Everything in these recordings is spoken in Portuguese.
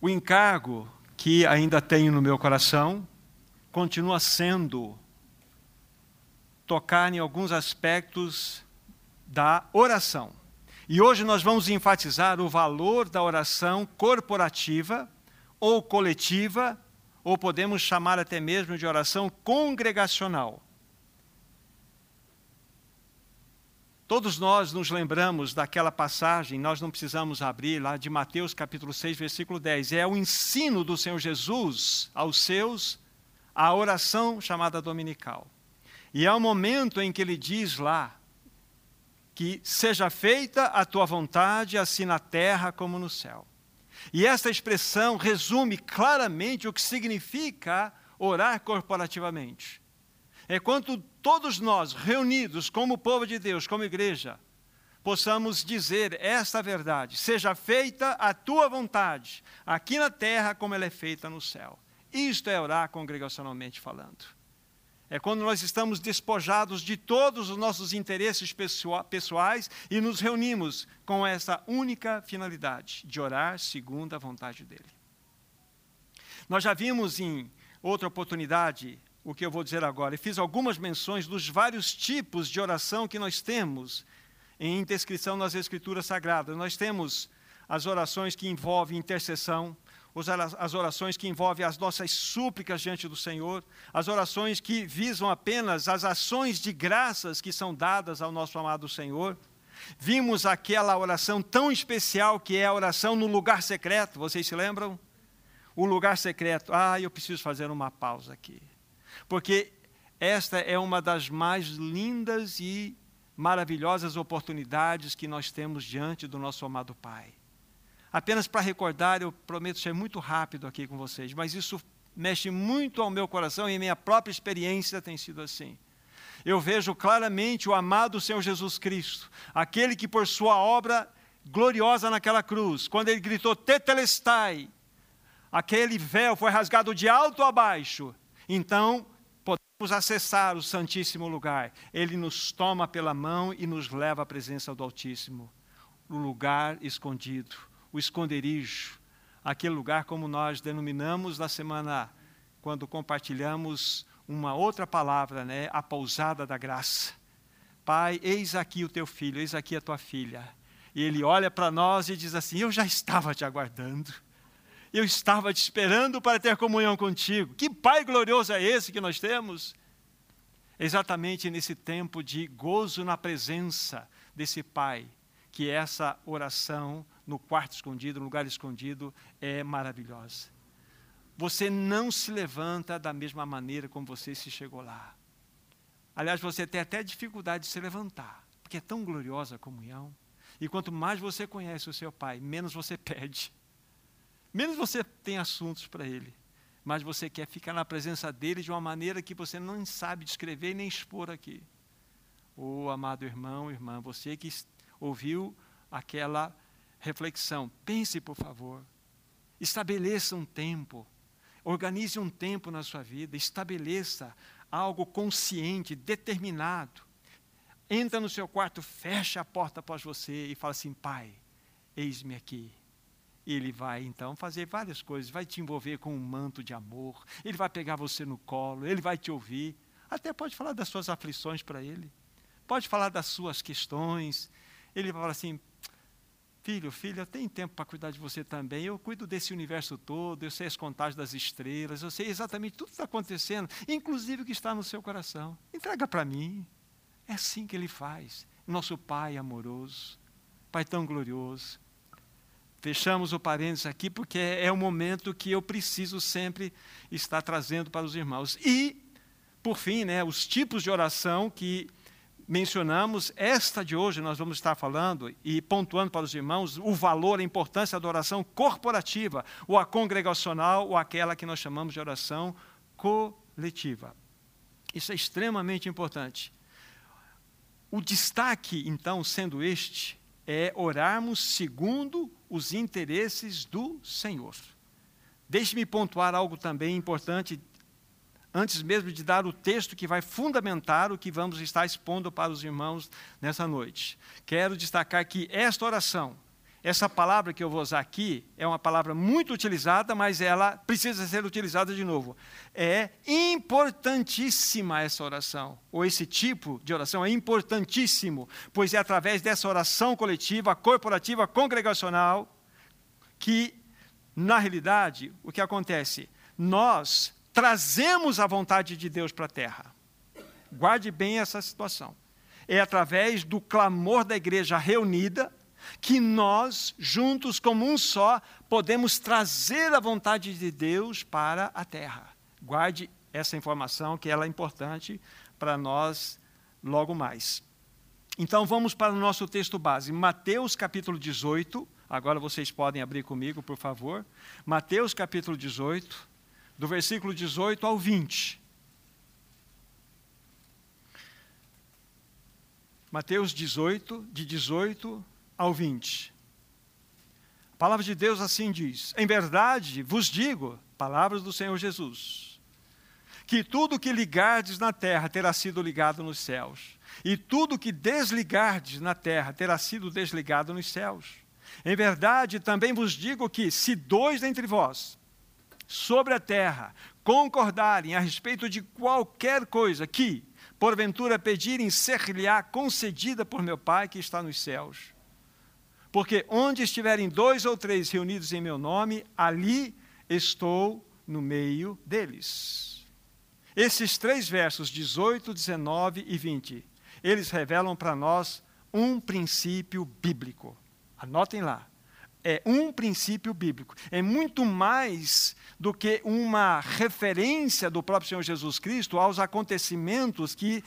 O encargo que ainda tenho no meu coração continua sendo tocar em alguns aspectos da oração. E hoje nós vamos enfatizar o valor da oração corporativa ou coletiva, ou podemos chamar até mesmo de oração congregacional. Todos nós nos lembramos daquela passagem, nós não precisamos abrir lá de Mateus capítulo 6, versículo 10. É o ensino do Senhor Jesus aos seus, a oração chamada dominical. E é o momento em que ele diz lá, que seja feita a tua vontade, assim na terra como no céu. E essa expressão resume claramente o que significa orar corporativamente. É quando todos nós, reunidos como povo de Deus, como igreja, possamos dizer esta verdade: seja feita a tua vontade, aqui na terra como ela é feita no céu. Isto é orar congregacionalmente falando. É quando nós estamos despojados de todos os nossos interesses pessoais e nos reunimos com essa única finalidade, de orar segundo a vontade dEle. Nós já vimos em outra oportunidade o que eu vou dizer agora, e fiz algumas menções dos vários tipos de oração que nós temos em descrição nas Escrituras Sagradas. Nós temos as orações que envolvem intercessão, as orações que envolvem as nossas súplicas diante do Senhor, as orações que visam apenas as ações de graças que são dadas ao nosso amado Senhor. Vimos aquela oração tão especial que é a oração no lugar secreto, vocês se lembram? O lugar secreto. Ah, eu preciso fazer uma pausa aqui. Porque esta é uma das mais lindas e maravilhosas oportunidades que nós temos diante do nosso amado Pai. Apenas para recordar, eu prometo ser muito rápido aqui com vocês, mas isso mexe muito ao meu coração e minha própria experiência tem sido assim. Eu vejo claramente o amado Senhor Jesus Cristo, aquele que por sua obra gloriosa naquela cruz, quando ele gritou Tetelestai, aquele véu foi rasgado de alto a baixo. Então, acessar o Santíssimo Lugar. Ele nos toma pela mão e nos leva à presença do Altíssimo, o lugar escondido o esconderijo, aquele lugar como nós denominamos na semana quando compartilhamos uma outra palavra, né, a pousada da graça. Pai, eis aqui o teu filho, eis aqui a tua filha. E ele olha para nós e diz assim: Eu já estava te aguardando. Eu estava te esperando para ter comunhão contigo. Que Pai glorioso é esse que nós temos? Exatamente nesse tempo de gozo na presença desse Pai, que essa oração no quarto escondido, no lugar escondido, é maravilhosa. Você não se levanta da mesma maneira como você se chegou lá. Aliás, você tem até dificuldade de se levantar, porque é tão gloriosa a comunhão. E quanto mais você conhece o seu Pai, menos você pede. Menos você tem assuntos para Ele. Mas você quer ficar na presença dele de uma maneira que você não sabe descrever nem expor aqui. O oh, amado irmão, irmã, você que ouviu aquela reflexão. Pense, por favor. Estabeleça um tempo. Organize um tempo na sua vida. Estabeleça algo consciente, determinado. Entra no seu quarto, fecha a porta após você e fala assim: Pai, eis-me aqui. Ele vai então fazer várias coisas, vai te envolver com um manto de amor, ele vai pegar você no colo, ele vai te ouvir, até pode falar das suas aflições para ele, pode falar das suas questões. Ele vai falar assim: Filho, filha, tem tempo para cuidar de você também. Eu cuido desse universo todo, eu sei as contagens das estrelas, eu sei exatamente tudo que está acontecendo, inclusive o que está no seu coração. Entrega para mim. É assim que ele faz. Nosso Pai amoroso, Pai tão glorioso. Fechamos o parênteses aqui porque é o momento que eu preciso sempre estar trazendo para os irmãos. E, por fim, né, os tipos de oração que mencionamos, esta de hoje nós vamos estar falando e pontuando para os irmãos o valor, a importância da oração corporativa, ou a congregacional, ou aquela que nós chamamos de oração coletiva. Isso é extremamente importante. O destaque, então, sendo este, é orarmos segundo os interesses do Senhor. Deixe-me pontuar algo também importante antes mesmo de dar o texto que vai fundamentar o que vamos estar expondo para os irmãos nessa noite. Quero destacar que esta oração Essa palavra que eu vou usar aqui é uma palavra muito utilizada, mas ela precisa ser utilizada de novo. É importantíssima essa oração, ou esse tipo de oração é importantíssimo, pois é através dessa oração coletiva, corporativa, congregacional, que, na realidade, o que acontece? Nós trazemos a vontade de Deus para a terra. Guarde bem essa situação. É através do clamor da igreja reunida que nós, juntos como um só, podemos trazer a vontade de Deus para a terra. Guarde essa informação, que ela é importante para nós logo mais. Então vamos para o nosso texto base, Mateus capítulo 18. Agora vocês podem abrir comigo, por favor. Mateus capítulo 18, do versículo 18 ao 20. Mateus 18, de 18 ao 20. A palavra de Deus assim diz: Em verdade vos digo, palavras do Senhor Jesus, que tudo que ligardes na terra terá sido ligado nos céus, e tudo que desligardes na terra terá sido desligado nos céus. Em verdade, também vos digo que, se dois dentre vós, sobre a terra, concordarem a respeito de qualquer coisa que, porventura, pedirem, ser-lhe-á concedida por meu Pai que está nos céus. Porque onde estiverem dois ou três reunidos em meu nome, ali estou no meio deles. Esses três versos, 18, 19 e 20, eles revelam para nós um princípio bíblico. Anotem lá. É um princípio bíblico. É muito mais do que uma referência do próprio Senhor Jesus Cristo aos acontecimentos que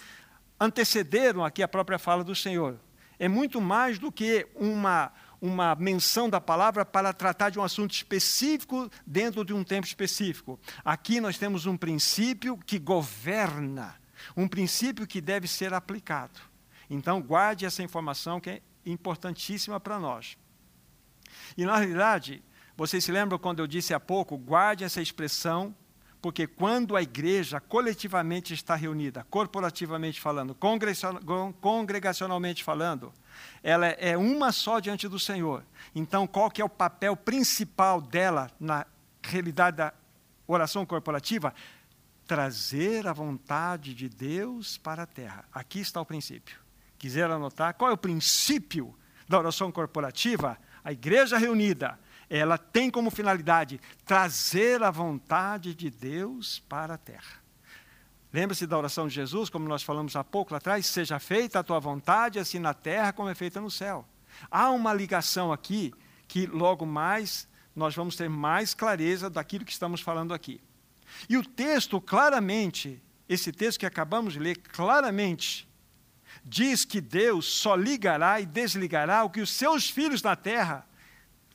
antecederam aqui a própria fala do Senhor é muito mais do que uma, uma menção da palavra para tratar de um assunto específico dentro de um tempo específico. Aqui nós temos um princípio que governa, um princípio que deve ser aplicado. Então, guarde essa informação que é importantíssima para nós. E, na realidade, vocês se lembram quando eu disse há pouco, guarde essa expressão porque quando a igreja coletivamente está reunida, corporativamente falando, congregacionalmente falando, ela é uma só diante do Senhor. Então, qual que é o papel principal dela na realidade da oração corporativa? Trazer a vontade de Deus para a terra. Aqui está o princípio. Quiser anotar, qual é o princípio da oração corporativa? A igreja reunida ela tem como finalidade trazer a vontade de Deus para a terra. Lembra-se da oração de Jesus, como nós falamos há pouco lá atrás? Seja feita a tua vontade, assim na terra como é feita no céu. Há uma ligação aqui que logo mais nós vamos ter mais clareza daquilo que estamos falando aqui. E o texto claramente, esse texto que acabamos de ler, claramente diz que Deus só ligará e desligará o que os seus filhos na terra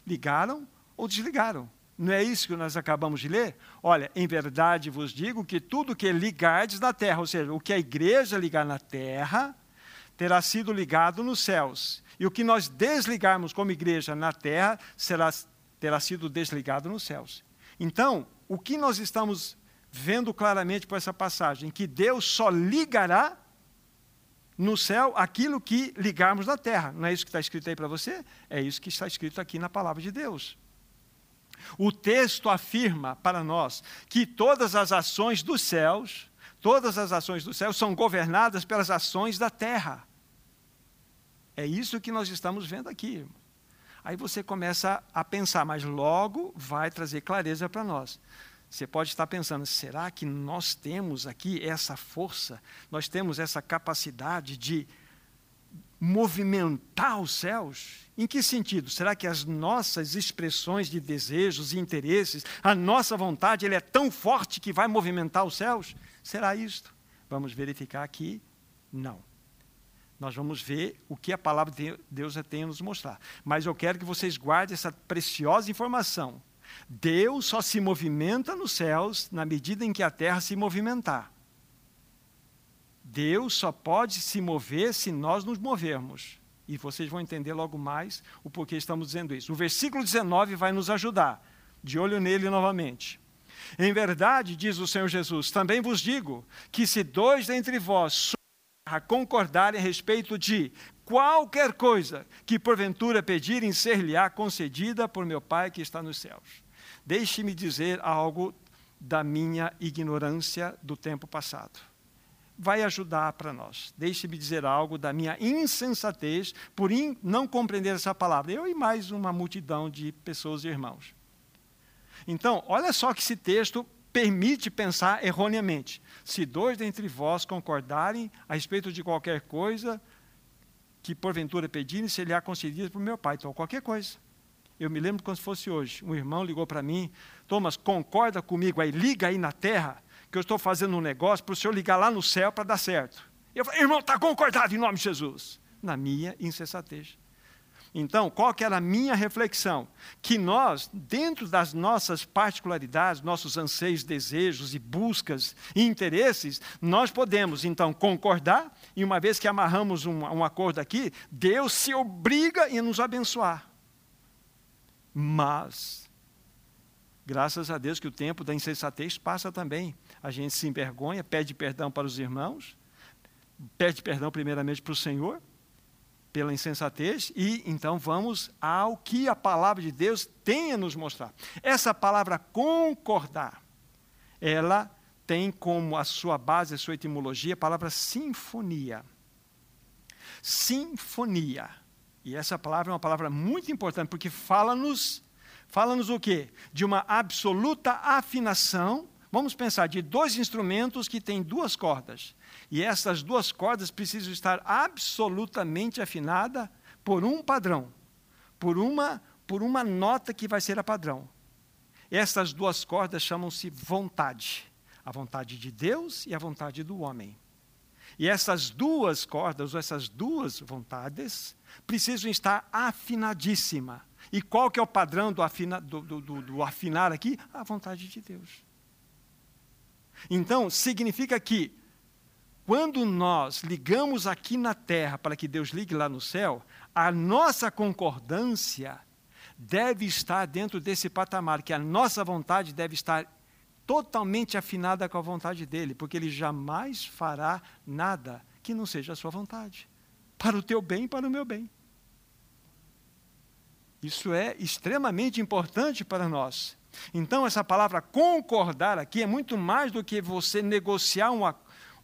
ligaram ou desligaram. Não é isso que nós acabamos de ler? Olha, em verdade vos digo que tudo que ligardes na terra, ou seja, o que a igreja ligar na terra, terá sido ligado nos céus. E o que nós desligarmos como igreja na terra, será, terá sido desligado nos céus. Então, o que nós estamos vendo claramente por essa passagem? Que Deus só ligará no céu aquilo que ligarmos na terra. Não é isso que está escrito aí para você? É isso que está escrito aqui na palavra de Deus. O texto afirma para nós que todas as ações dos céus, todas as ações dos céus são governadas pelas ações da terra. É isso que nós estamos vendo aqui. Aí você começa a pensar, mas logo vai trazer clareza para nós. Você pode estar pensando: será que nós temos aqui essa força, nós temos essa capacidade de movimentar os céus? Em que sentido? Será que as nossas expressões de desejos e interesses, a nossa vontade, ele é tão forte que vai movimentar os céus? Será isto? Vamos verificar aqui? Não. Nós vamos ver o que a palavra de Deus tem a nos mostrar. Mas eu quero que vocês guardem essa preciosa informação Deus só se movimenta nos céus na medida em que a terra se movimentar. Deus só pode se mover se nós nos movermos. E vocês vão entender logo mais o porquê estamos dizendo isso. O versículo 19 vai nos ajudar. De olho nele novamente. Em verdade, diz o Senhor Jesus, também vos digo que se dois dentre vós concordarem a respeito de qualquer coisa que porventura pedirem ser-lhe-á concedida por meu Pai que está nos céus. Deixe-me dizer algo da minha ignorância do tempo passado. Vai ajudar para nós. Deixe-me dizer algo da minha insensatez por in, não compreender essa palavra. Eu e mais uma multidão de pessoas e irmãos. Então, olha só que esse texto permite pensar erroneamente. Se dois dentre vós concordarem a respeito de qualquer coisa que porventura pedirem, se lhe há concedido por meu Pai. Então, qualquer coisa. Eu me lembro como se fosse hoje. Um irmão ligou para mim, Thomas, concorda comigo aí, liga aí na terra, que eu estou fazendo um negócio para o senhor ligar lá no céu para dar certo. Eu falei, irmão, está concordado em nome de Jesus. Na minha insensatez. Então, qual que era a minha reflexão? Que nós, dentro das nossas particularidades, nossos anseios, desejos e buscas e interesses, nós podemos, então, concordar, e uma vez que amarramos um, um acordo aqui, Deus se obriga a nos abençoar. Mas, graças a Deus que o tempo da insensatez passa também. A gente se envergonha, pede perdão para os irmãos, pede perdão primeiramente para o Senhor, pela insensatez, e então vamos ao que a palavra de Deus tem a nos mostrar. Essa palavra concordar, ela tem como a sua base, a sua etimologia, a palavra sinfonia. Sinfonia. E essa palavra é uma palavra muito importante, porque fala-nos, fala-nos o quê? De uma absoluta afinação. Vamos pensar de dois instrumentos que têm duas cordas. E essas duas cordas precisam estar absolutamente afinadas por um padrão, por uma, por uma nota que vai ser a padrão. Essas duas cordas chamam-se vontade. A vontade de Deus e a vontade do homem. E essas duas cordas, ou essas duas vontades, precisam estar afinadíssima. E qual que é o padrão do, afina, do, do, do, do afinar aqui? A vontade de Deus. Então, significa que, quando nós ligamos aqui na terra para que Deus ligue lá no céu, a nossa concordância deve estar dentro desse patamar, que a nossa vontade deve estar totalmente afinada com a vontade dele, porque ele jamais fará nada que não seja a sua vontade, para o teu bem e para o meu bem. Isso é extremamente importante para nós. Então, essa palavra concordar aqui é muito mais do que você negociar um,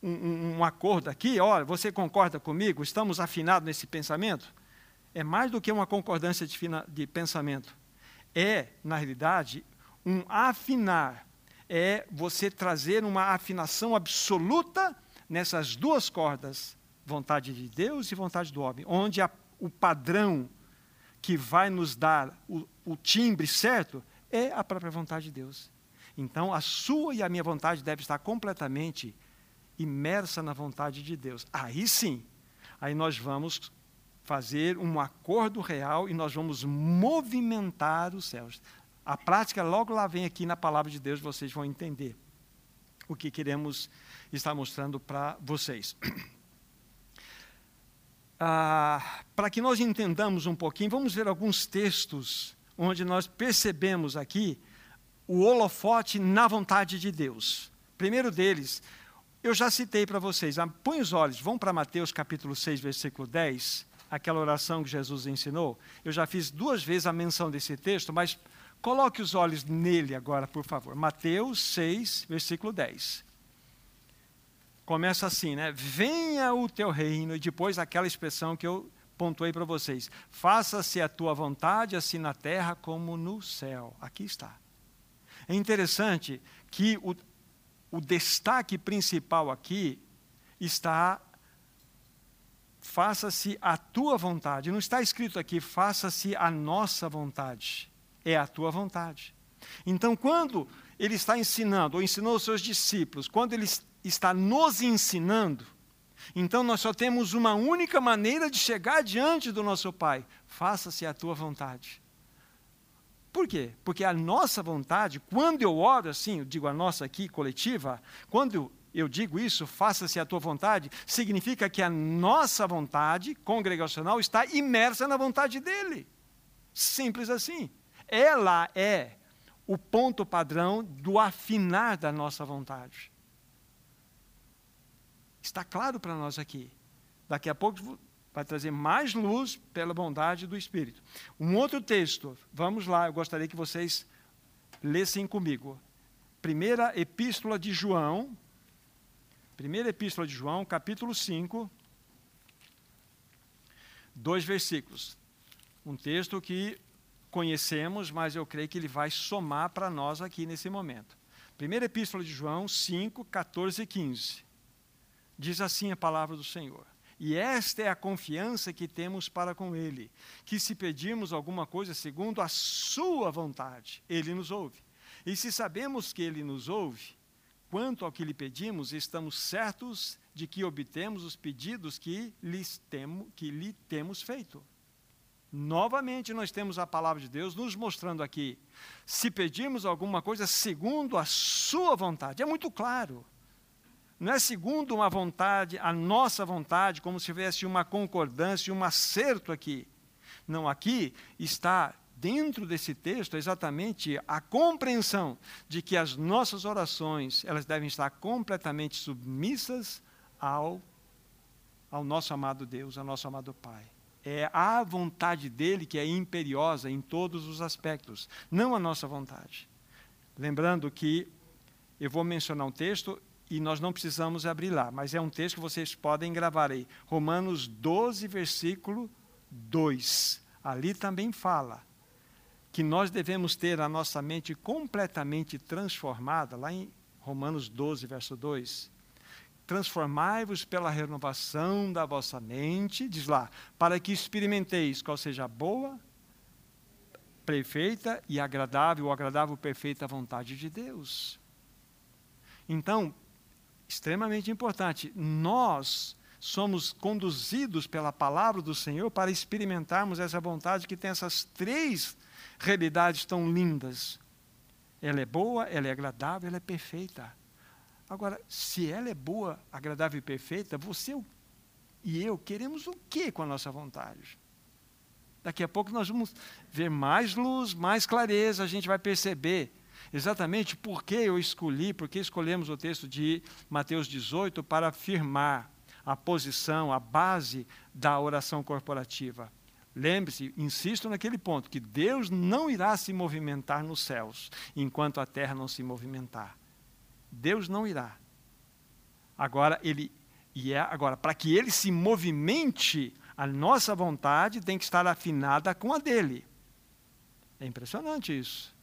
um, um acordo aqui. Olha, você concorda comigo? Estamos afinados nesse pensamento? É mais do que uma concordância de, de pensamento. É, na realidade, um afinar é você trazer uma afinação absoluta nessas duas cordas, vontade de Deus e vontade do homem, onde a, o padrão que vai nos dar o, o timbre certo é a própria vontade de Deus. Então, a sua e a minha vontade deve estar completamente imersa na vontade de Deus. Aí sim, aí nós vamos fazer um acordo real e nós vamos movimentar os céus. A prática logo lá vem aqui na palavra de Deus, vocês vão entender o que queremos estar mostrando para vocês. Ah, para que nós entendamos um pouquinho, vamos ver alguns textos onde nós percebemos aqui o holofote na vontade de Deus. Primeiro deles, eu já citei para vocês, ah, põe os olhos, vão para Mateus capítulo 6, versículo 10, aquela oração que Jesus ensinou. Eu já fiz duas vezes a menção desse texto, mas Coloque os olhos nele agora, por favor. Mateus 6, versículo 10. Começa assim, né? Venha o teu reino, e depois aquela expressão que eu pontuei para vocês. Faça-se a tua vontade, assim na terra como no céu. Aqui está. É interessante que o, o destaque principal aqui está faça-se a tua vontade. Não está escrito aqui, faça-se a nossa vontade é a tua vontade. Então, quando ele está ensinando, ou ensinou os seus discípulos, quando ele está nos ensinando, então nós só temos uma única maneira de chegar diante do nosso Pai: faça-se a tua vontade. Por quê? Porque a nossa vontade, quando eu oro assim, eu digo a nossa aqui, coletiva, quando eu digo isso, faça-se a tua vontade, significa que a nossa vontade congregacional está imersa na vontade dele. Simples assim ela é o ponto padrão do afinar da nossa vontade. Está claro para nós aqui. Daqui a pouco vai trazer mais luz pela bondade do Espírito. Um outro texto, vamos lá, eu gostaria que vocês lessem comigo. Primeira Epístola de João, Primeira Epístola de João, capítulo 5, dois versículos. Um texto que conhecemos, mas eu creio que ele vai somar para nós aqui nesse momento. Primeira Epístola de João 5, 14 e 15. Diz assim a palavra do Senhor. E esta é a confiança que temos para com Ele, que se pedirmos alguma coisa segundo a Sua vontade, Ele nos ouve. E se sabemos que Ele nos ouve, quanto ao que lhe pedimos, estamos certos de que obtemos os pedidos que, lhes temo, que lhe temos feito. Novamente, nós temos a palavra de Deus nos mostrando aqui, se pedirmos alguma coisa segundo a Sua vontade, é muito claro não é segundo uma vontade, a nossa vontade, como se tivesse uma concordância, um acerto aqui. Não, aqui está dentro desse texto exatamente a compreensão de que as nossas orações, elas devem estar completamente submissas ao ao nosso amado Deus, ao nosso amado Pai. É a vontade dele que é imperiosa em todos os aspectos, não a nossa vontade. Lembrando que eu vou mencionar um texto e nós não precisamos abrir lá, mas é um texto que vocês podem gravar aí. Romanos 12, versículo 2. Ali também fala que nós devemos ter a nossa mente completamente transformada, lá em Romanos 12, verso 2. Transformai-vos pela renovação da vossa mente, diz lá, para que experimenteis qual seja a boa, perfeita e agradável, ou agradável, perfeita vontade de Deus. Então, extremamente importante. Nós somos conduzidos pela palavra do Senhor para experimentarmos essa vontade que tem essas três realidades tão lindas. Ela é boa, ela é agradável, ela é perfeita. Agora, se ela é boa, agradável e perfeita, você e eu queremos o que com a nossa vontade? Daqui a pouco nós vamos ver mais luz, mais clareza, a gente vai perceber exatamente por que eu escolhi, por que escolhemos o texto de Mateus 18 para afirmar a posição, a base da oração corporativa. Lembre-se, insisto naquele ponto, que Deus não irá se movimentar nos céus enquanto a terra não se movimentar. Deus não irá. Agora, ele e é agora para que ele se movimente, a nossa vontade tem que estar afinada com a dele. É impressionante isso.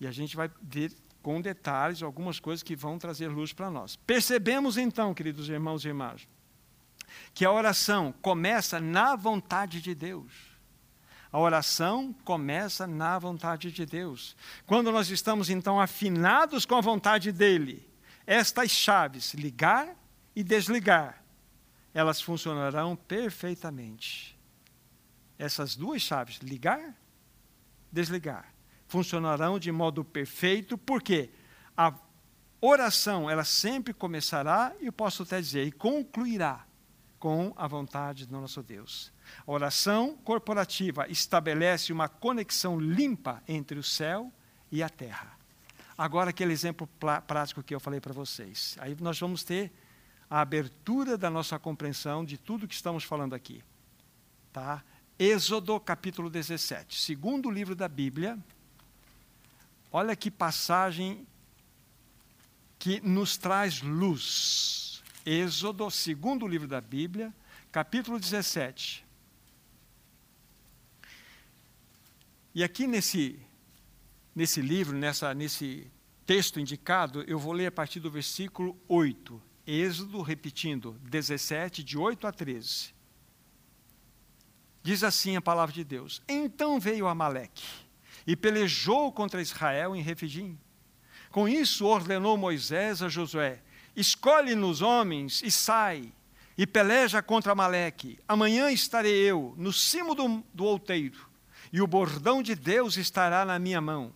E a gente vai ver com detalhes algumas coisas que vão trazer luz para nós. Percebemos então, queridos irmãos e irmãs, que a oração começa na vontade de Deus. A oração começa na vontade de Deus. Quando nós estamos então afinados com a vontade dele, estas chaves, ligar e desligar, elas funcionarão perfeitamente. Essas duas chaves, ligar, desligar, funcionarão de modo perfeito, porque a oração, ela sempre começará, e eu posso até dizer, e concluirá com a vontade do nosso Deus. A oração corporativa estabelece uma conexão limpa entre o céu e a terra. Agora, aquele exemplo prático que eu falei para vocês. Aí nós vamos ter a abertura da nossa compreensão de tudo que estamos falando aqui. Tá? Êxodo capítulo 17, segundo livro da Bíblia, Olha que passagem que nos traz luz. Êxodo, segundo livro da Bíblia, capítulo 17. E aqui nesse, nesse livro, nessa, nesse texto indicado, eu vou ler a partir do versículo 8. Êxodo, repetindo, 17, de 8 a 13. Diz assim a palavra de Deus: Então veio Amaleque e pelejou contra Israel em Refidim. Com isso ordenou Moisés a Josué: Escolhe-nos homens e sai, e peleja contra Amaleque. Amanhã estarei eu no cimo do, do outeiro, e o bordão de Deus estará na minha mão.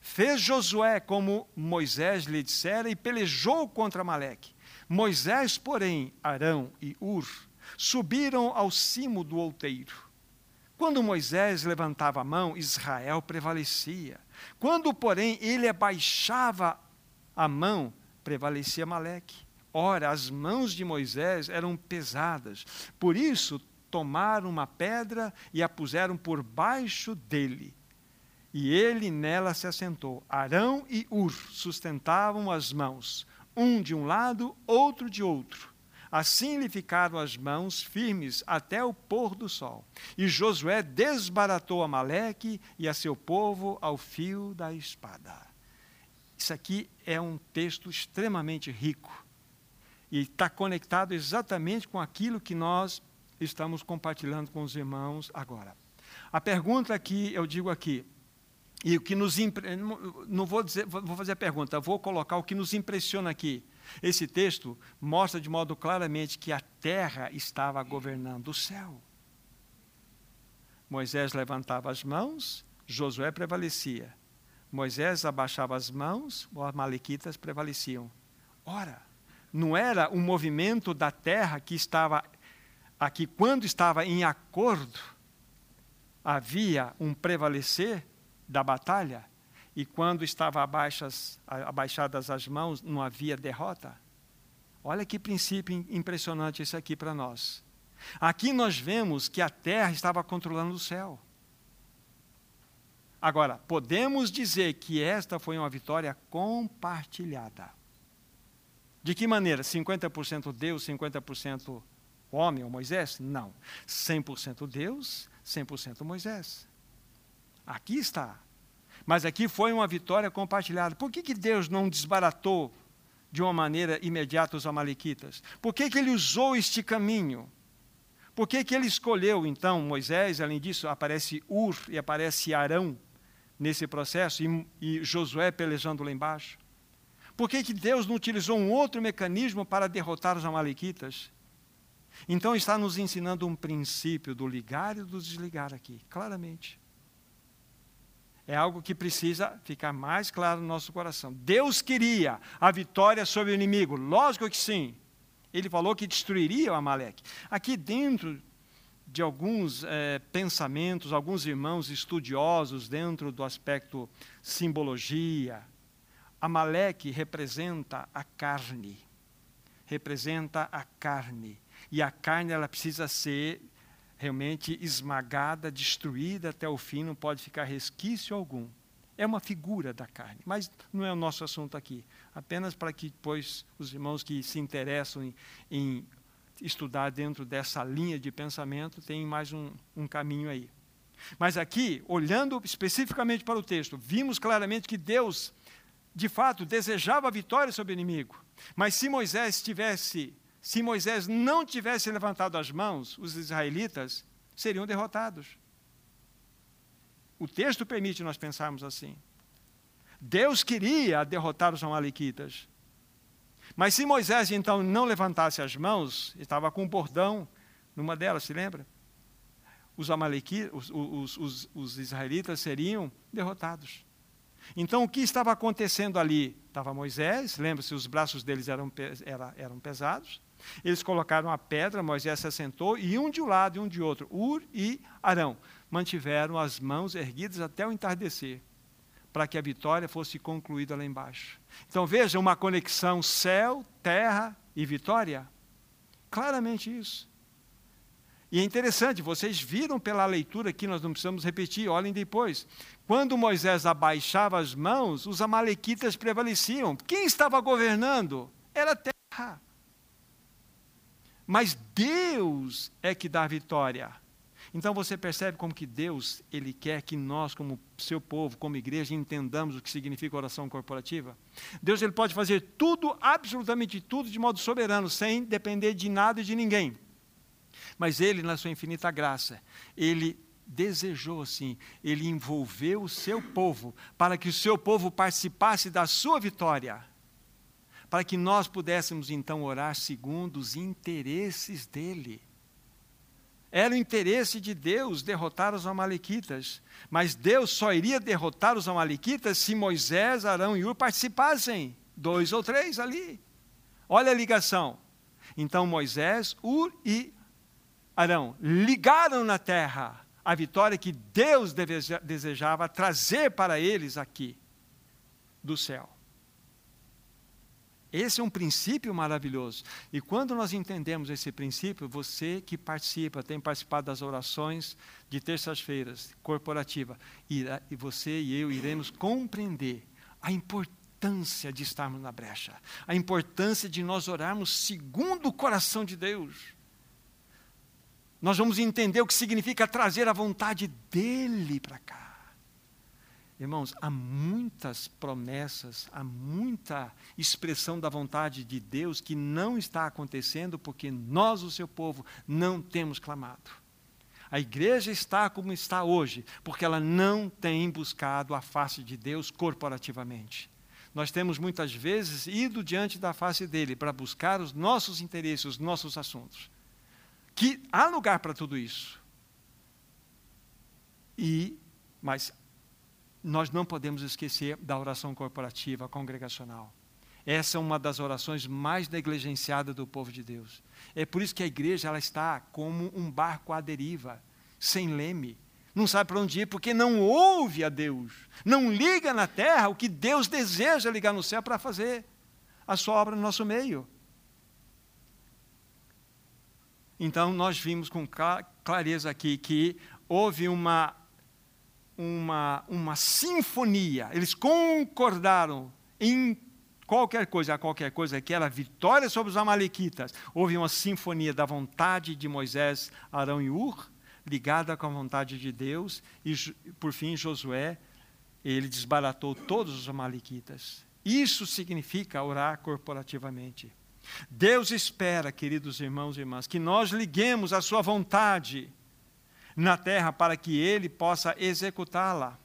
Fez Josué como Moisés lhe dissera e pelejou contra Amaleque. Moisés, porém, Arão e Ur subiram ao cimo do outeiro quando Moisés levantava a mão, Israel prevalecia. Quando, porém, ele abaixava a mão, prevalecia Maleque. Ora, as mãos de Moisés eram pesadas. Por isso, tomaram uma pedra e a puseram por baixo dele. E ele nela se assentou. Arão e Ur sustentavam as mãos, um de um lado, outro de outro. Assim lhe ficaram as mãos firmes até o pôr do sol. E Josué desbaratou Amaleque e a seu povo ao fio da espada. Isso aqui é um texto extremamente rico. E está conectado exatamente com aquilo que nós estamos compartilhando com os irmãos agora. A pergunta que eu digo aqui, e o que nos não vou dizer, vou fazer a pergunta, vou colocar o que nos impressiona aqui. Esse texto mostra de modo claramente que a terra estava governando o céu. Moisés levantava as mãos, Josué prevalecia. Moisés abaixava as mãos, os amalequitas prevaleciam. Ora, não era um movimento da terra que estava aqui, quando estava em acordo, havia um prevalecer da batalha, e quando estava abaixas, abaixadas as mãos, não havia derrota. Olha que princípio impressionante esse aqui para nós. Aqui nós vemos que a terra estava controlando o céu. Agora, podemos dizer que esta foi uma vitória compartilhada. De que maneira? 50% Deus, 50% homem ou Moisés? Não. 100% Deus, 100% Moisés. Aqui está. Mas aqui foi uma vitória compartilhada. Por que, que Deus não desbaratou de uma maneira imediata os amalequitas? Por que, que ele usou este caminho? Por que, que ele escolheu, então, Moisés? Além disso, aparece Ur e aparece Arão nesse processo e, e Josué pelejando lá embaixo. Por que, que Deus não utilizou um outro mecanismo para derrotar os Amalequitas? Então está nos ensinando um princípio do ligar e do desligar aqui, claramente. É algo que precisa ficar mais claro no nosso coração. Deus queria a vitória sobre o inimigo, lógico que sim. Ele falou que destruiria o Amaleque. Aqui dentro de alguns é, pensamentos, alguns irmãos estudiosos dentro do aspecto simbologia, Amaleque representa a carne. Representa a carne. E a carne ela precisa ser realmente esmagada, destruída até o fim, não pode ficar resquício algum. É uma figura da carne, mas não é o nosso assunto aqui. Apenas para que depois os irmãos que se interessam em, em estudar dentro dessa linha de pensamento tenham mais um, um caminho aí. Mas aqui, olhando especificamente para o texto, vimos claramente que Deus de fato, desejava a vitória sobre o inimigo. Mas se Moisés tivesse, se Moisés não tivesse levantado as mãos, os israelitas seriam derrotados. O texto permite nós pensarmos assim. Deus queria derrotar os amalequitas. Mas se Moisés então não levantasse as mãos, estava com um bordão numa delas, se lembra? Os, amalequitas, os, os, os, os israelitas seriam derrotados. Então, o que estava acontecendo ali? Estava Moisés, lembra-se, os braços deles eram, era, eram pesados. Eles colocaram a pedra, Moisés se assentou, e um de um lado e um de outro, Ur e Arão, mantiveram as mãos erguidas até o entardecer, para que a vitória fosse concluída lá embaixo. Então, veja uma conexão céu, terra e vitória. Claramente isso. E é interessante, vocês viram pela leitura aqui, nós não precisamos repetir, olhem depois. Quando Moisés abaixava as mãos, os amalequitas prevaleciam. Quem estava governando? Era a terra. Mas Deus é que dá a vitória. Então você percebe como que Deus, ele quer que nós como seu povo, como igreja, entendamos o que significa oração corporativa? Deus ele pode fazer tudo, absolutamente tudo de modo soberano, sem depender de nada e de ninguém. Mas ele, na sua infinita graça, ele desejou assim, ele envolveu o seu povo para que o seu povo participasse da sua vitória, para que nós pudéssemos então orar segundo os interesses dele. Era o interesse de Deus derrotar os Amalequitas, mas Deus só iria derrotar os Amalequitas se Moisés, Arão e Ur participassem, dois ou três ali. Olha a ligação. Então Moisés, Ur e Arão ligaram na terra a vitória que Deus desejava trazer para eles aqui do céu. Esse é um princípio maravilhoso. E quando nós entendemos esse princípio, você que participa, tem participado das orações de terças-feiras, corporativa, irá, e você e eu iremos compreender a importância de estarmos na brecha, a importância de nós orarmos segundo o coração de Deus. Nós vamos entender o que significa trazer a vontade dEle para cá. Irmãos, há muitas promessas, há muita expressão da vontade de Deus que não está acontecendo porque nós, o seu povo, não temos clamado. A igreja está como está hoje, porque ela não tem buscado a face de Deus corporativamente. Nós temos muitas vezes ido diante da face dele para buscar os nossos interesses, os nossos assuntos. Que há lugar para tudo isso. E mas nós não podemos esquecer da oração corporativa, congregacional. Essa é uma das orações mais negligenciadas do povo de Deus. É por isso que a igreja ela está como um barco à deriva, sem leme. Não sabe para onde ir, porque não ouve a Deus. Não liga na terra o que Deus deseja ligar no céu para fazer a sua obra no nosso meio. Então, nós vimos com clareza aqui que houve uma uma, uma sinfonia, eles concordaram em qualquer coisa, a qualquer coisa, que era vitória sobre os Amalequitas. Houve uma sinfonia da vontade de Moisés, Arão e Ur, ligada com a vontade de Deus, e por fim Josué, ele desbaratou todos os Amalequitas. Isso significa orar corporativamente. Deus espera, queridos irmãos e irmãs, que nós liguemos a sua vontade na terra para que ele possa executá-la.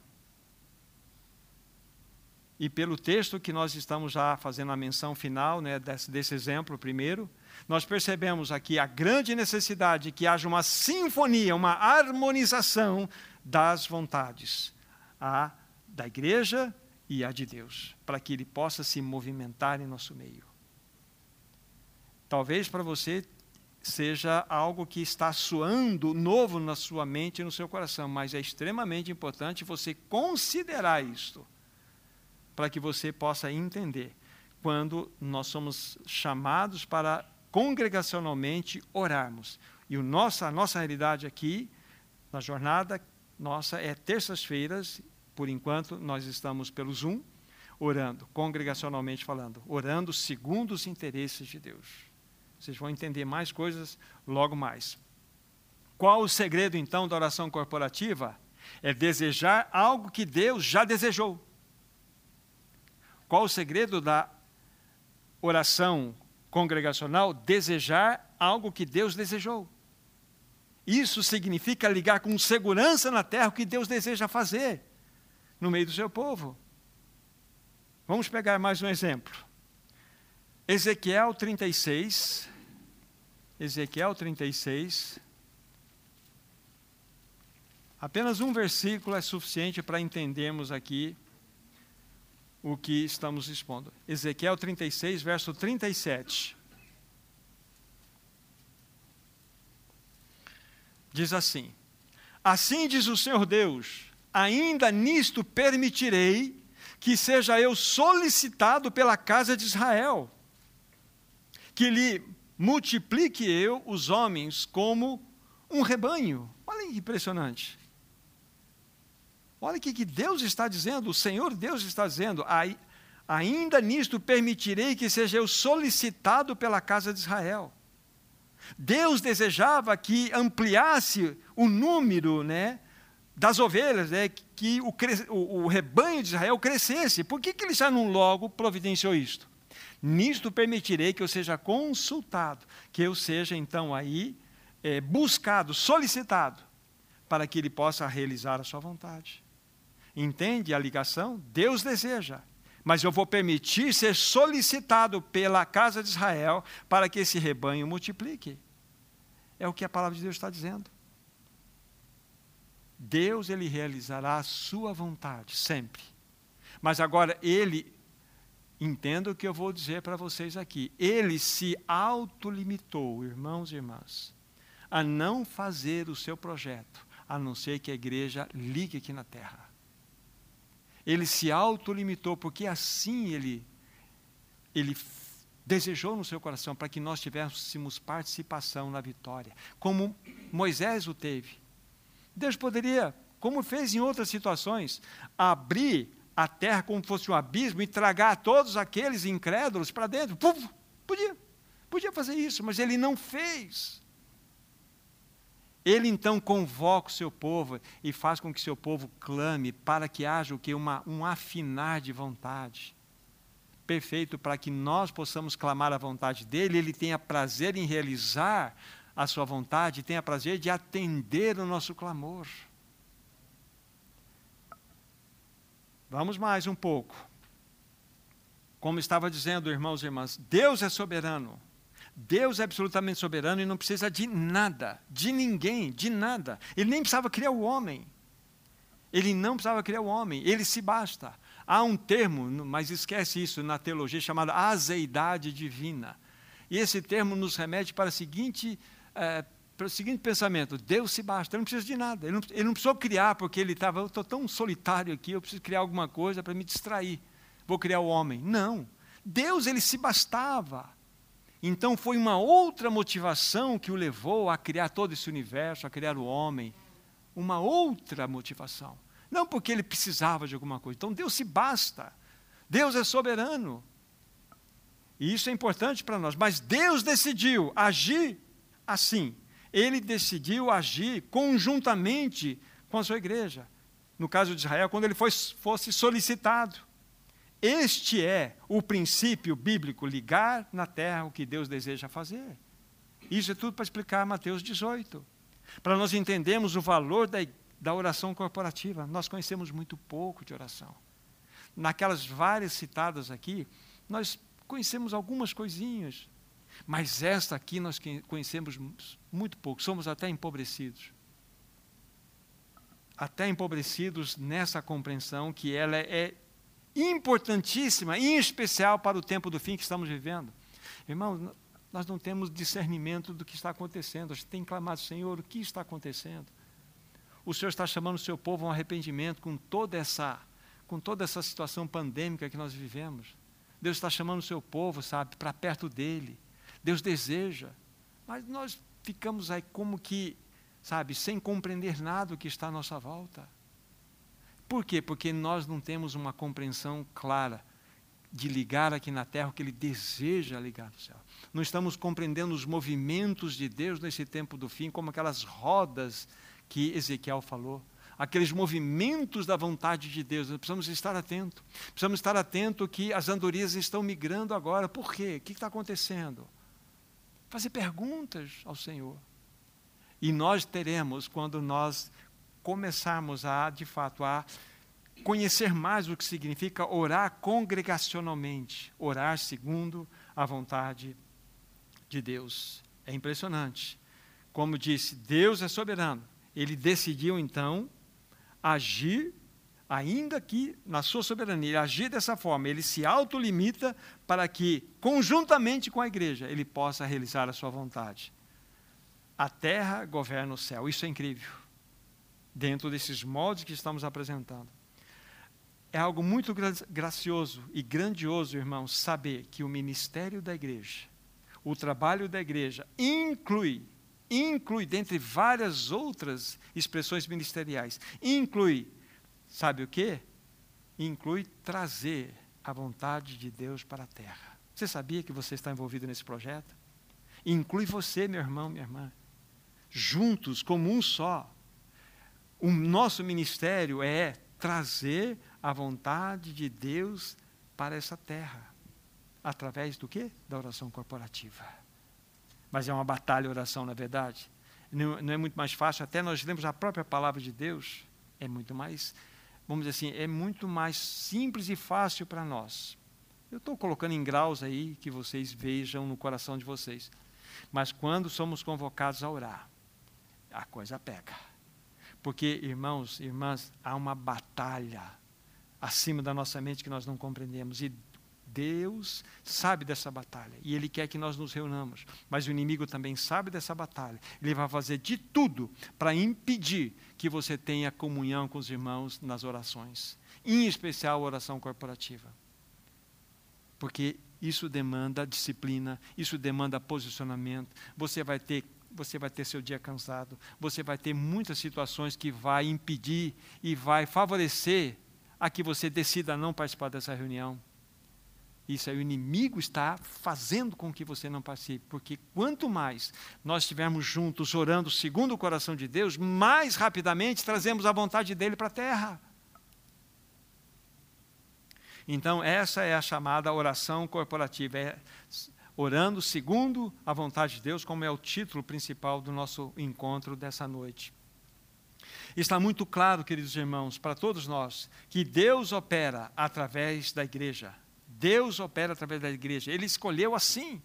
E pelo texto que nós estamos já fazendo a menção final, né, desse, desse exemplo primeiro, nós percebemos aqui a grande necessidade de que haja uma sinfonia, uma harmonização das vontades, a da igreja e a de Deus, para que ele possa se movimentar em nosso meio. Talvez para você seja algo que está soando novo na sua mente e no seu coração, mas é extremamente importante você considerar isto, para que você possa entender quando nós somos chamados para congregacionalmente orarmos. E o nossa, a nossa realidade aqui, na jornada nossa, é terças-feiras, por enquanto nós estamos pelo Zoom, orando, congregacionalmente falando, orando segundo os interesses de Deus. Vocês vão entender mais coisas logo mais. Qual o segredo, então, da oração corporativa? É desejar algo que Deus já desejou. Qual o segredo da oração congregacional? Desejar algo que Deus desejou. Isso significa ligar com segurança na terra o que Deus deseja fazer no meio do seu povo. Vamos pegar mais um exemplo. Ezequiel 36, Ezequiel 36. Apenas um versículo é suficiente para entendermos aqui o que estamos expondo. Ezequiel 36, verso 37. Diz assim: Assim diz o Senhor Deus: ainda nisto permitirei que seja eu solicitado pela casa de Israel, que lhe multiplique eu os homens como um rebanho. Olha que impressionante. Olha o que Deus está dizendo, o Senhor Deus está dizendo, ainda nisto permitirei que seja eu solicitado pela casa de Israel. Deus desejava que ampliasse o número né, das ovelhas, né, que o, o, o rebanho de Israel crescesse. Por que, que ele já não logo providenciou isto? Nisto permitirei que eu seja consultado, que eu seja então aí é, buscado, solicitado, para que ele possa realizar a sua vontade. Entende a ligação? Deus deseja, mas eu vou permitir ser solicitado pela casa de Israel para que esse rebanho multiplique. É o que a palavra de Deus está dizendo. Deus ele realizará a sua vontade sempre. Mas agora ele Entenda o que eu vou dizer para vocês aqui. Ele se autolimitou, irmãos e irmãs, a não fazer o seu projeto, a não ser que a igreja ligue aqui na terra. Ele se autolimitou, porque assim ele, ele desejou no seu coração para que nós tivéssemos participação na vitória, como Moisés o teve. Deus poderia, como fez em outras situações, abrir a terra como fosse um abismo e tragar todos aqueles incrédulos para dentro. Puf, podia, podia fazer isso, mas ele não fez. Ele então convoca o seu povo e faz com que seu povo clame para que haja o que? Uma, um afinar de vontade. Perfeito para que nós possamos clamar a vontade dele, ele tenha prazer em realizar a sua vontade, tenha prazer de atender o nosso clamor. Vamos mais um pouco. Como estava dizendo, irmãos e irmãs, Deus é soberano. Deus é absolutamente soberano e não precisa de nada, de ninguém, de nada. Ele nem precisava criar o homem. Ele não precisava criar o homem, ele se basta. Há um termo, mas esquece isso na teologia, chamado azeidade divina. E esse termo nos remete para, seguinte, é, para o seguinte pensamento: Deus se basta, ele não precisa de nada. Ele não, ele não precisou criar, porque ele estava, eu estou tão solitário aqui, eu preciso criar alguma coisa para me distrair. Vou criar o homem. Não. Deus, ele se bastava. Então foi uma outra motivação que o levou a criar todo esse universo, a criar o homem. Uma outra motivação. Não porque ele precisava de alguma coisa. Então Deus se basta. Deus é soberano. E isso é importante para nós. Mas Deus decidiu agir assim. Ele decidiu agir conjuntamente com a sua igreja. No caso de Israel, quando ele fosse solicitado. Este é o princípio bíblico, ligar na terra o que Deus deseja fazer. Isso é tudo para explicar Mateus 18. Para nós entendermos o valor da, da oração corporativa. Nós conhecemos muito pouco de oração. Naquelas várias citadas aqui, nós conhecemos algumas coisinhas. Mas esta aqui nós conhecemos muito pouco, somos até empobrecidos. Até empobrecidos nessa compreensão que ela é importantíssima, em especial para o tempo do fim que estamos vivendo. Irmãos, nós não temos discernimento do que está acontecendo. A gente tem clamado, Senhor, o que está acontecendo? O Senhor está chamando o seu povo a um arrependimento com toda essa, com toda essa situação pandêmica que nós vivemos. Deus está chamando o seu povo, sabe, para perto dele. Deus deseja. Mas nós ficamos aí como que, sabe, sem compreender nada do que está à nossa volta. Por quê? Porque nós não temos uma compreensão clara de ligar aqui na terra o que ele deseja ligar no céu. Não estamos compreendendo os movimentos de Deus nesse tempo do fim, como aquelas rodas que Ezequiel falou. Aqueles movimentos da vontade de Deus, nós precisamos estar atentos. Precisamos estar atentos que as andorinhas estão migrando agora. Por quê? O que está acontecendo? Fazer perguntas ao Senhor. E nós teremos, quando nós começarmos a, de fato, a conhecer mais o que significa orar congregacionalmente, orar segundo a vontade de Deus. É impressionante. Como disse, Deus é soberano. Ele decidiu então agir, ainda que na sua soberania, agir dessa forma. Ele se autolimita para que, conjuntamente com a igreja, ele possa realizar a sua vontade. A terra governa o céu. Isso é incrível dentro desses moldes que estamos apresentando. É algo muito gracioso e grandioso, irmãos, saber que o ministério da igreja, o trabalho da igreja, inclui, inclui, dentre várias outras expressões ministeriais, inclui, sabe o que? Inclui trazer a vontade de Deus para a terra. Você sabia que você está envolvido nesse projeto? Inclui você, meu irmão, minha irmã. Juntos, como um só, o nosso ministério é trazer a vontade de Deus para essa terra. Através do quê? Da oração corporativa. Mas é uma batalha oração, na é verdade. Não, não é muito mais fácil, até nós lemos a própria palavra de Deus, é muito mais, vamos dizer assim, é muito mais simples e fácil para nós. Eu estou colocando em graus aí que vocês vejam no coração de vocês. Mas quando somos convocados a orar, a coisa pega. Porque, irmãos, irmãs, há uma batalha acima da nossa mente que nós não compreendemos. E Deus sabe dessa batalha e Ele quer que nós nos reunamos. Mas o inimigo também sabe dessa batalha. Ele vai fazer de tudo para impedir que você tenha comunhão com os irmãos nas orações, em especial a oração corporativa. Porque isso demanda disciplina, isso demanda posicionamento. Você vai ter você vai ter seu dia cansado, você vai ter muitas situações que vai impedir e vai favorecer a que você decida não participar dessa reunião. Isso aí o inimigo está fazendo com que você não participe, porque quanto mais nós estivermos juntos orando segundo o coração de Deus, mais rapidamente trazemos a vontade dele para a terra. Então, essa é a chamada oração corporativa, é orando segundo a vontade de Deus, como é o título principal do nosso encontro dessa noite. Está muito claro, queridos irmãos, para todos nós, que Deus opera através da igreja. Deus opera através da igreja. Ele escolheu assim.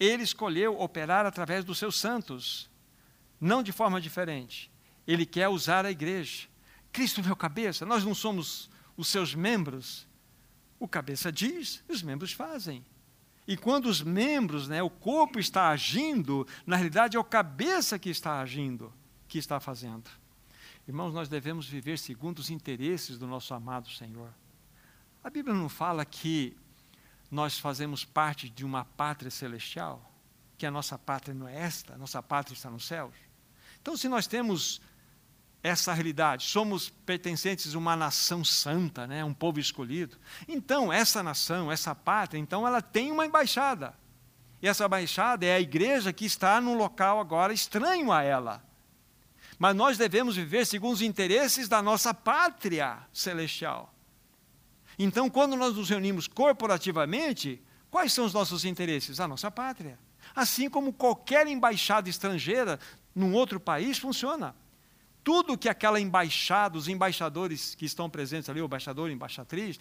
Ele escolheu operar através dos seus santos, não de forma diferente. Ele quer usar a igreja. Cristo, meu cabeça, nós não somos os seus membros. O cabeça diz, os membros fazem. E quando os membros, né, o corpo está agindo, na realidade é o cabeça que está agindo, que está fazendo. Irmãos, nós devemos viver segundo os interesses do nosso amado Senhor. A Bíblia não fala que nós fazemos parte de uma pátria celestial, que a nossa pátria não é esta, a nossa pátria está nos céus. Então, se nós temos essa realidade. Somos pertencentes a uma nação santa, né? um povo escolhido. Então, essa nação, essa pátria, então ela tem uma embaixada. E essa embaixada é a igreja que está num local agora estranho a ela. Mas nós devemos viver segundo os interesses da nossa pátria celestial. Então, quando nós nos reunimos corporativamente, quais são os nossos interesses? A nossa pátria. Assim como qualquer embaixada estrangeira num outro país funciona tudo que aquela embaixada, os embaixadores que estão presentes ali, o embaixador, embaixatriz,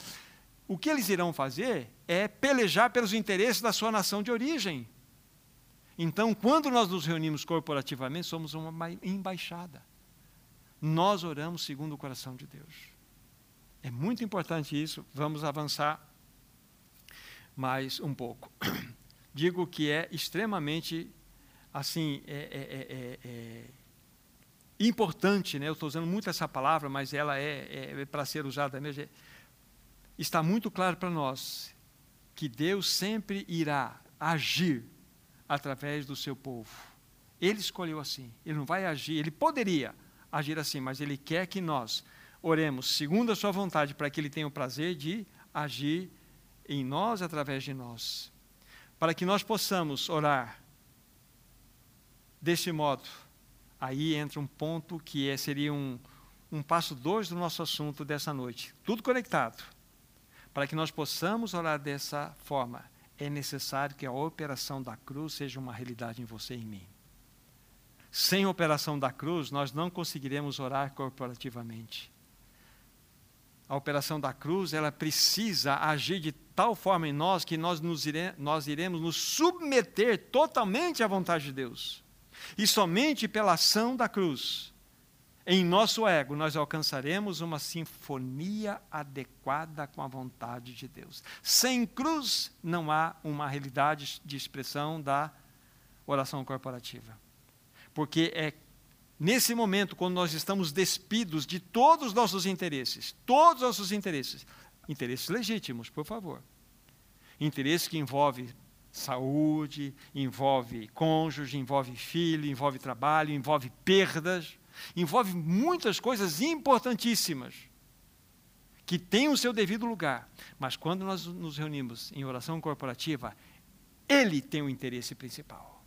o que eles irão fazer é pelejar pelos interesses da sua nação de origem. Então, quando nós nos reunimos corporativamente, somos uma embaixada. Nós oramos segundo o coração de Deus. É muito importante isso. Vamos avançar mais um pouco. Digo que é extremamente, assim, é, é, é, importante, né? eu estou usando muito essa palavra, mas ela é, é, é para ser usada mesmo. É, está muito claro para nós que Deus sempre irá agir através do seu povo. Ele escolheu assim. Ele não vai agir, ele poderia agir assim, mas ele quer que nós oremos segundo a sua vontade para que ele tenha o prazer de agir em nós através de nós. Para que nós possamos orar desse modo aí entra um ponto que é, seria um, um passo dois do nosso assunto dessa noite. Tudo conectado. Para que nós possamos orar dessa forma, é necessário que a operação da cruz seja uma realidade em você e em mim. Sem a operação da cruz, nós não conseguiremos orar corporativamente. A operação da cruz, ela precisa agir de tal forma em nós que nós, nos ire, nós iremos nos submeter totalmente à vontade de Deus. E somente pela ação da cruz, em nosso ego, nós alcançaremos uma sinfonia adequada com a vontade de Deus. Sem cruz, não há uma realidade de expressão da oração corporativa. Porque é nesse momento, quando nós estamos despidos de todos os nossos interesses, todos os nossos interesses, interesses legítimos, por favor, interesses que envolvem saúde, envolve cônjuge, envolve filho, envolve trabalho, envolve perdas, envolve muitas coisas importantíssimas que têm o seu devido lugar. Mas quando nós nos reunimos em oração corporativa, ele tem o interesse principal.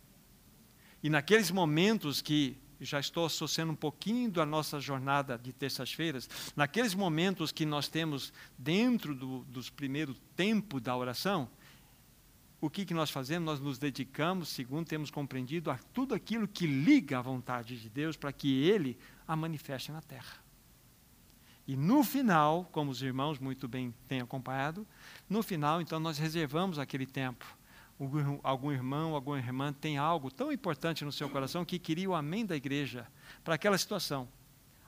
E naqueles momentos que já estou associando um pouquinho da nossa jornada de terças-feiras, naqueles momentos que nós temos dentro do, dos primeiros tempos da oração, o que, que nós fazemos? Nós nos dedicamos, segundo temos compreendido, a tudo aquilo que liga a vontade de Deus para que Ele a manifeste na terra. E no final, como os irmãos muito bem têm acompanhado, no final, então, nós reservamos aquele tempo. Algum irmão, alguma irmã tem algo tão importante no seu coração que queria o amém da igreja para aquela situação.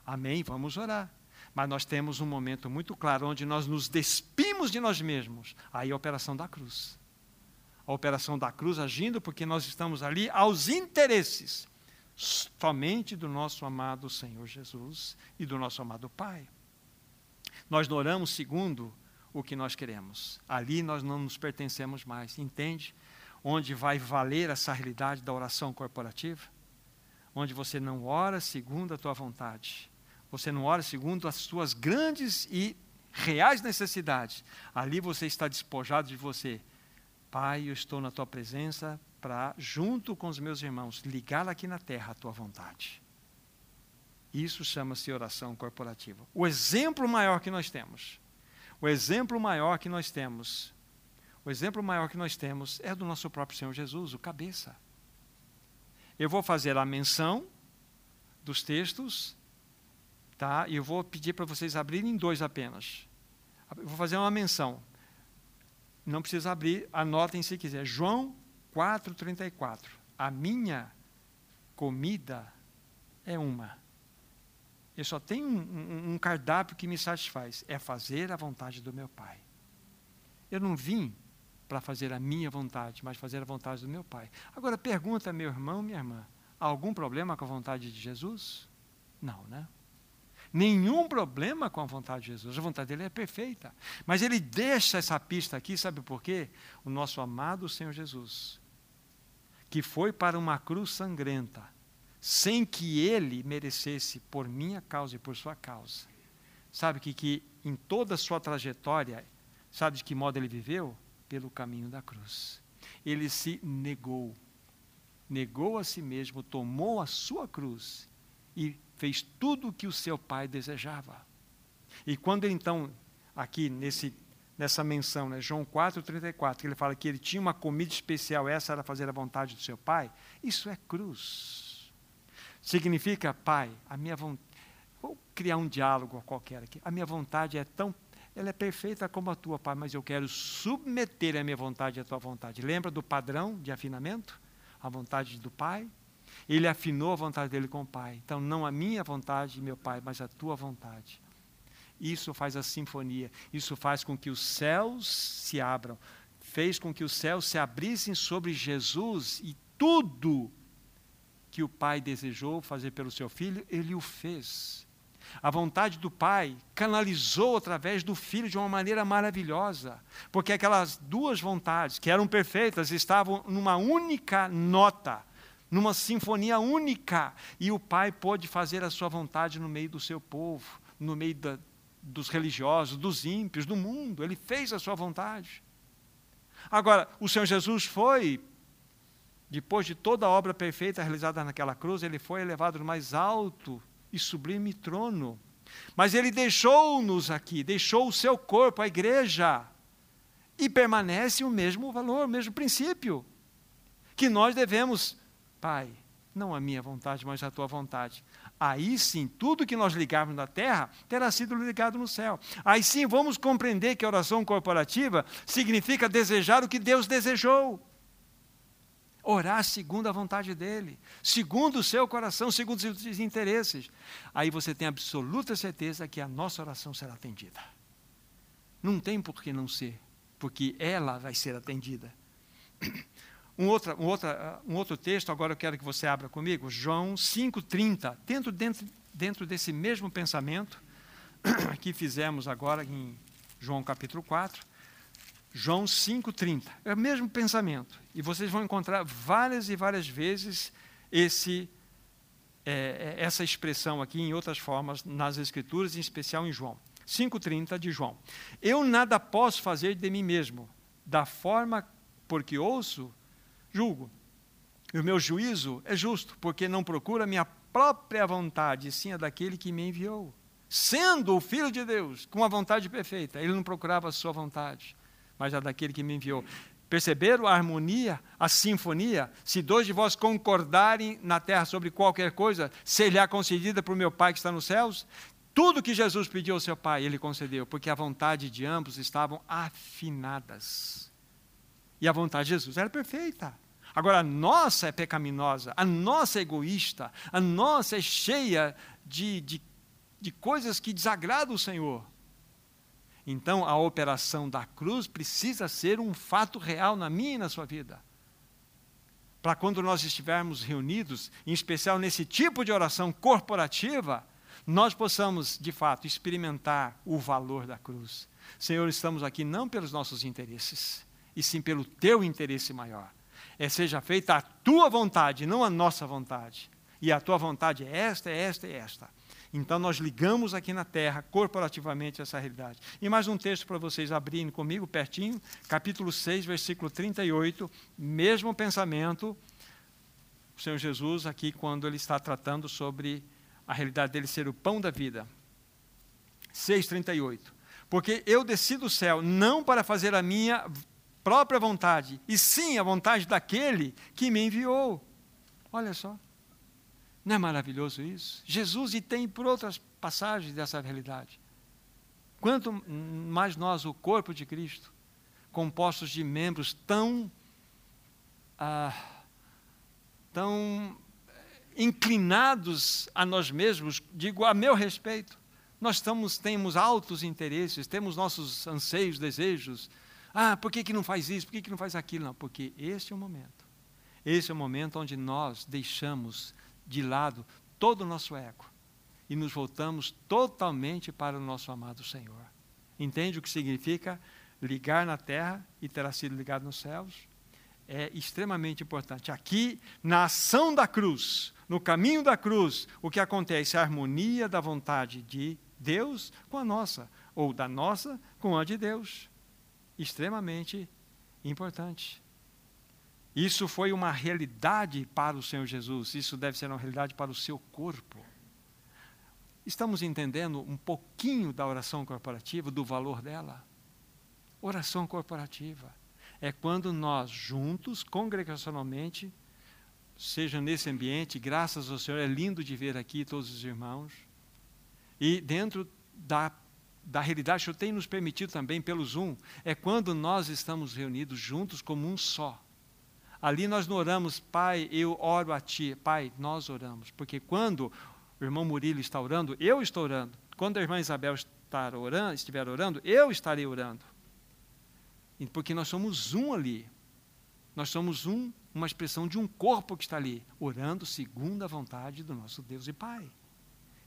Amém, vamos orar. Mas nós temos um momento muito claro onde nós nos despimos de nós mesmos. Aí a operação da cruz a operação da cruz agindo, porque nós estamos ali aos interesses somente do nosso amado Senhor Jesus e do nosso amado Pai. Nós oramos segundo o que nós queremos. Ali nós não nos pertencemos mais, entende? Onde vai valer essa realidade da oração corporativa? Onde você não ora segundo a tua vontade, você não ora segundo as suas grandes e reais necessidades. Ali você está despojado de você. Pai, eu estou na tua presença para, junto com os meus irmãos, ligar aqui na terra a tua vontade. Isso chama-se oração corporativa. O exemplo maior que nós temos, o exemplo maior que nós temos, o exemplo maior que nós temos é do nosso próprio Senhor Jesus, o cabeça. Eu vou fazer a menção dos textos, tá? E eu vou pedir para vocês abrirem dois apenas. Eu vou fazer uma menção. Não precisa abrir, anotem se quiser. João 4:34. A minha comida é uma eu só tenho um, um, cardápio que me satisfaz: é fazer a vontade do meu Pai. Eu não vim para fazer a minha vontade, mas fazer a vontade do meu Pai. Agora pergunta, meu irmão, minha irmã: há algum problema com a vontade de Jesus? Não, né? Nenhum problema com a vontade de Jesus. A vontade dele é perfeita. Mas ele deixa essa pista aqui, sabe por quê? O nosso amado Senhor Jesus, que foi para uma cruz sangrenta, sem que ele merecesse por minha causa e por sua causa. Sabe que, que em toda a sua trajetória, sabe de que modo ele viveu? Pelo caminho da cruz. Ele se negou, negou a si mesmo, tomou a sua cruz e fez tudo o que o seu pai desejava. E quando então, aqui nesse, nessa menção, né, João 4,34, que ele fala que ele tinha uma comida especial, essa era fazer a vontade do seu pai, isso é cruz. Significa, pai, a minha vontade. Vou criar um diálogo qualquer aqui. A minha vontade é tão. Ela é perfeita como a tua, pai, mas eu quero submeter a minha vontade à tua vontade. Lembra do padrão de afinamento? A vontade do pai? Ele afinou a vontade dele com o pai. Então, não a minha vontade, meu pai, mas a tua vontade. Isso faz a sinfonia. Isso faz com que os céus se abram. Fez com que os céus se abrissem sobre Jesus e tudo que o Pai desejou fazer pelo seu filho, ele o fez. A vontade do Pai canalizou através do Filho de uma maneira maravilhosa, porque aquelas duas vontades, que eram perfeitas, estavam numa única nota, numa sinfonia única, e o Pai pôde fazer a sua vontade no meio do seu povo, no meio da, dos religiosos, dos ímpios, do mundo. Ele fez a sua vontade. Agora, o Senhor Jesus foi depois de toda a obra perfeita realizada naquela cruz, ele foi elevado no mais alto e sublime trono. Mas ele deixou-nos aqui, deixou o seu corpo, a igreja, e permanece o mesmo valor, o mesmo princípio. Que nós devemos, Pai, não a minha vontade, mas a tua vontade. Aí sim, tudo que nós ligarmos na terra terá sido ligado no céu. Aí sim, vamos compreender que a oração corporativa significa desejar o que Deus desejou. Orar segundo a vontade dele, segundo o seu coração, segundo os seus interesses. Aí você tem absoluta certeza que a nossa oração será atendida. Não tem por que não ser, porque ela vai ser atendida. Um outro, um, outro, um outro texto, agora eu quero que você abra comigo, João 5,30. Dentro, dentro, dentro desse mesmo pensamento que fizemos agora em João capítulo 4, João 5,30. É o mesmo pensamento. E vocês vão encontrar várias e várias vezes esse, é, é essa expressão aqui em outras formas nas Escrituras, em especial em João. 5,30 de João. Eu nada posso fazer de mim mesmo, da forma porque ouço, julgo. E o meu juízo é justo, porque não procura minha própria vontade, sim a daquele que me enviou. Sendo o Filho de Deus, com a vontade perfeita, ele não procurava a sua vontade mas a daquele que me enviou. Perceberam a harmonia, a sinfonia? Se dois de vós concordarem na terra sobre qualquer coisa, será concedida o meu Pai que está nos céus? Tudo que Jesus pediu ao seu Pai, ele concedeu, porque a vontade de ambos estavam afinadas. E a vontade de Jesus era perfeita. Agora, a nossa é pecaminosa, a nossa é egoísta, a nossa é cheia de, de, de coisas que desagradam o Senhor. Então, a operação da cruz precisa ser um fato real na minha e na sua vida. Para quando nós estivermos reunidos, em especial nesse tipo de oração corporativa, nós possamos, de fato, experimentar o valor da cruz. Senhor, estamos aqui não pelos nossos interesses, e sim pelo teu interesse maior. É seja feita a tua vontade, não a nossa vontade. E a tua vontade é esta, é esta, é esta. Então nós ligamos aqui na terra, corporativamente, essa realidade. E mais um texto para vocês abrirem comigo, pertinho, capítulo 6, versículo 38, mesmo pensamento, o Senhor Jesus aqui, quando ele está tratando sobre a realidade dele ser o pão da vida. 6,38. Porque eu desci do céu não para fazer a minha própria vontade, e sim a vontade daquele que me enviou. Olha só. Não é maravilhoso isso? Jesus, e tem por outras passagens dessa realidade. Quanto mais nós, o corpo de Cristo, compostos de membros tão, ah, tão inclinados a nós mesmos, digo a meu respeito, nós estamos, temos altos interesses, temos nossos anseios, desejos. Ah, por que, que não faz isso? Por que, que não faz aquilo? Não, porque este é o momento. Esse é o momento onde nós deixamos de lado todo o nosso ego e nos voltamos totalmente para o nosso amado Senhor. Entende o que significa ligar na terra e terá sido ligado nos céus? É extremamente importante. Aqui, na ação da cruz, no caminho da cruz, o que acontece a harmonia da vontade de Deus com a nossa, ou da nossa com a de Deus. Extremamente importante. Isso foi uma realidade para o Senhor Jesus, isso deve ser uma realidade para o seu corpo. Estamos entendendo um pouquinho da oração corporativa, do valor dela? Oração corporativa é quando nós, juntos, congregacionalmente, seja nesse ambiente, graças ao Senhor, é lindo de ver aqui todos os irmãos, e dentro da, da realidade o tem nos permitido também pelo Zoom, é quando nós estamos reunidos juntos como um só Ali nós não oramos, Pai, eu oro a Ti. Pai, nós oramos. Porque quando o irmão Murilo está orando, eu estou orando. Quando a irmã Isabel estar orando, estiver orando, eu estarei orando. Porque nós somos um ali. Nós somos um, uma expressão de um corpo que está ali, orando segundo a vontade do nosso Deus e Pai.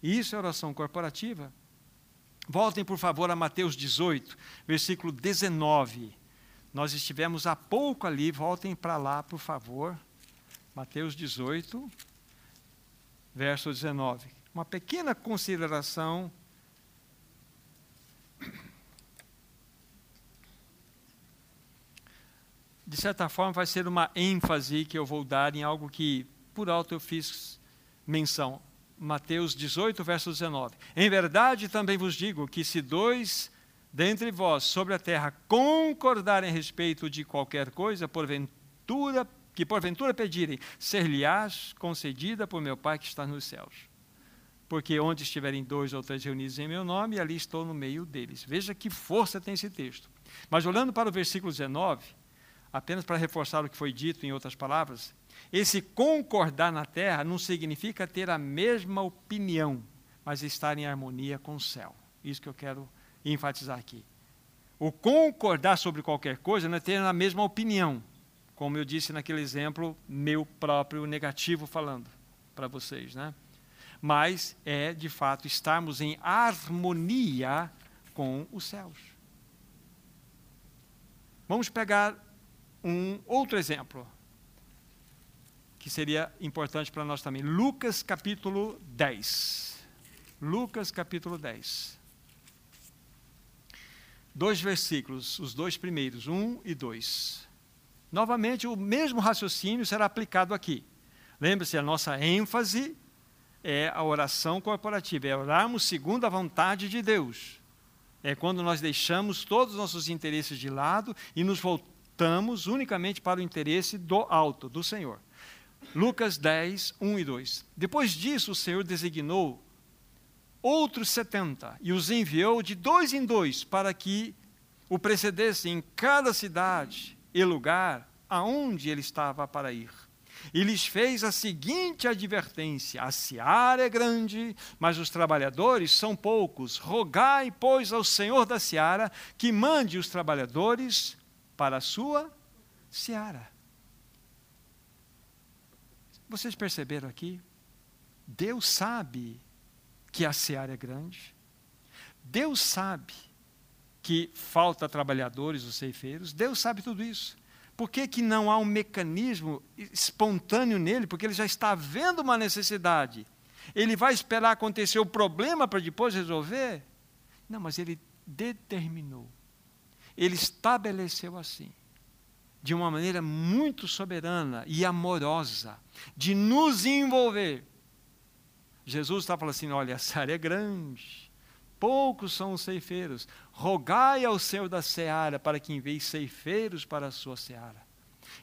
Isso é oração corporativa. Voltem, por favor, a Mateus 18, versículo 19. Nós estivemos há pouco ali, voltem para lá, por favor. Mateus 18, verso 19. Uma pequena consideração. De certa forma, vai ser uma ênfase que eu vou dar em algo que, por alto, eu fiz menção. Mateus 18, verso 19. Em verdade também vos digo que se dois dentre vós sobre a terra concordarem a respeito de qualquer coisa, porventura, que porventura pedirem, ser-lhe-ás concedida por meu Pai que está nos céus. Porque onde estiverem dois ou três reunidos em meu nome, ali estou no meio deles. Veja que força tem esse texto. Mas olhando para o versículo 19, apenas para reforçar o que foi dito em outras palavras, esse concordar na terra não significa ter a mesma opinião, mas estar em harmonia com o céu. Isso que eu quero enfatizar aqui. O concordar sobre qualquer coisa não é ter a mesma opinião, como eu disse naquele exemplo meu próprio negativo falando para vocês, né? Mas é de fato estarmos em harmonia com os céus. Vamos pegar um outro exemplo que seria importante para nós também. Lucas capítulo 10. Lucas capítulo 10 dois versículos, os dois primeiros, um e dois. Novamente, o mesmo raciocínio será aplicado aqui. Lembre-se, a nossa ênfase é a oração corporativa, é orarmos segundo a vontade de Deus. É quando nós deixamos todos os nossos interesses de lado e nos voltamos unicamente para o interesse do alto, do Senhor. Lucas 10, 1 e 2. Depois disso, o Senhor designou outros setenta, e os enviou de dois em dois para que o precedesse em cada cidade e lugar aonde ele estava para ir. E lhes fez a seguinte advertência: A seara é grande, mas os trabalhadores são poucos. Rogai, pois, ao Senhor da seara que mande os trabalhadores para a sua seara. Vocês perceberam aqui? Deus sabe que a seara é grande. Deus sabe que falta trabalhadores, os ceifeiros. Deus sabe tudo isso. Por que, que não há um mecanismo espontâneo nele? Porque ele já está vendo uma necessidade. Ele vai esperar acontecer o problema para depois resolver? Não, mas ele determinou. Ele estabeleceu assim, de uma maneira muito soberana e amorosa, de nos envolver. Jesus está falando assim: olha, essa área é grande, poucos são os ceifeiros, rogai ao Senhor da seara para que envie ceifeiros para a sua seara.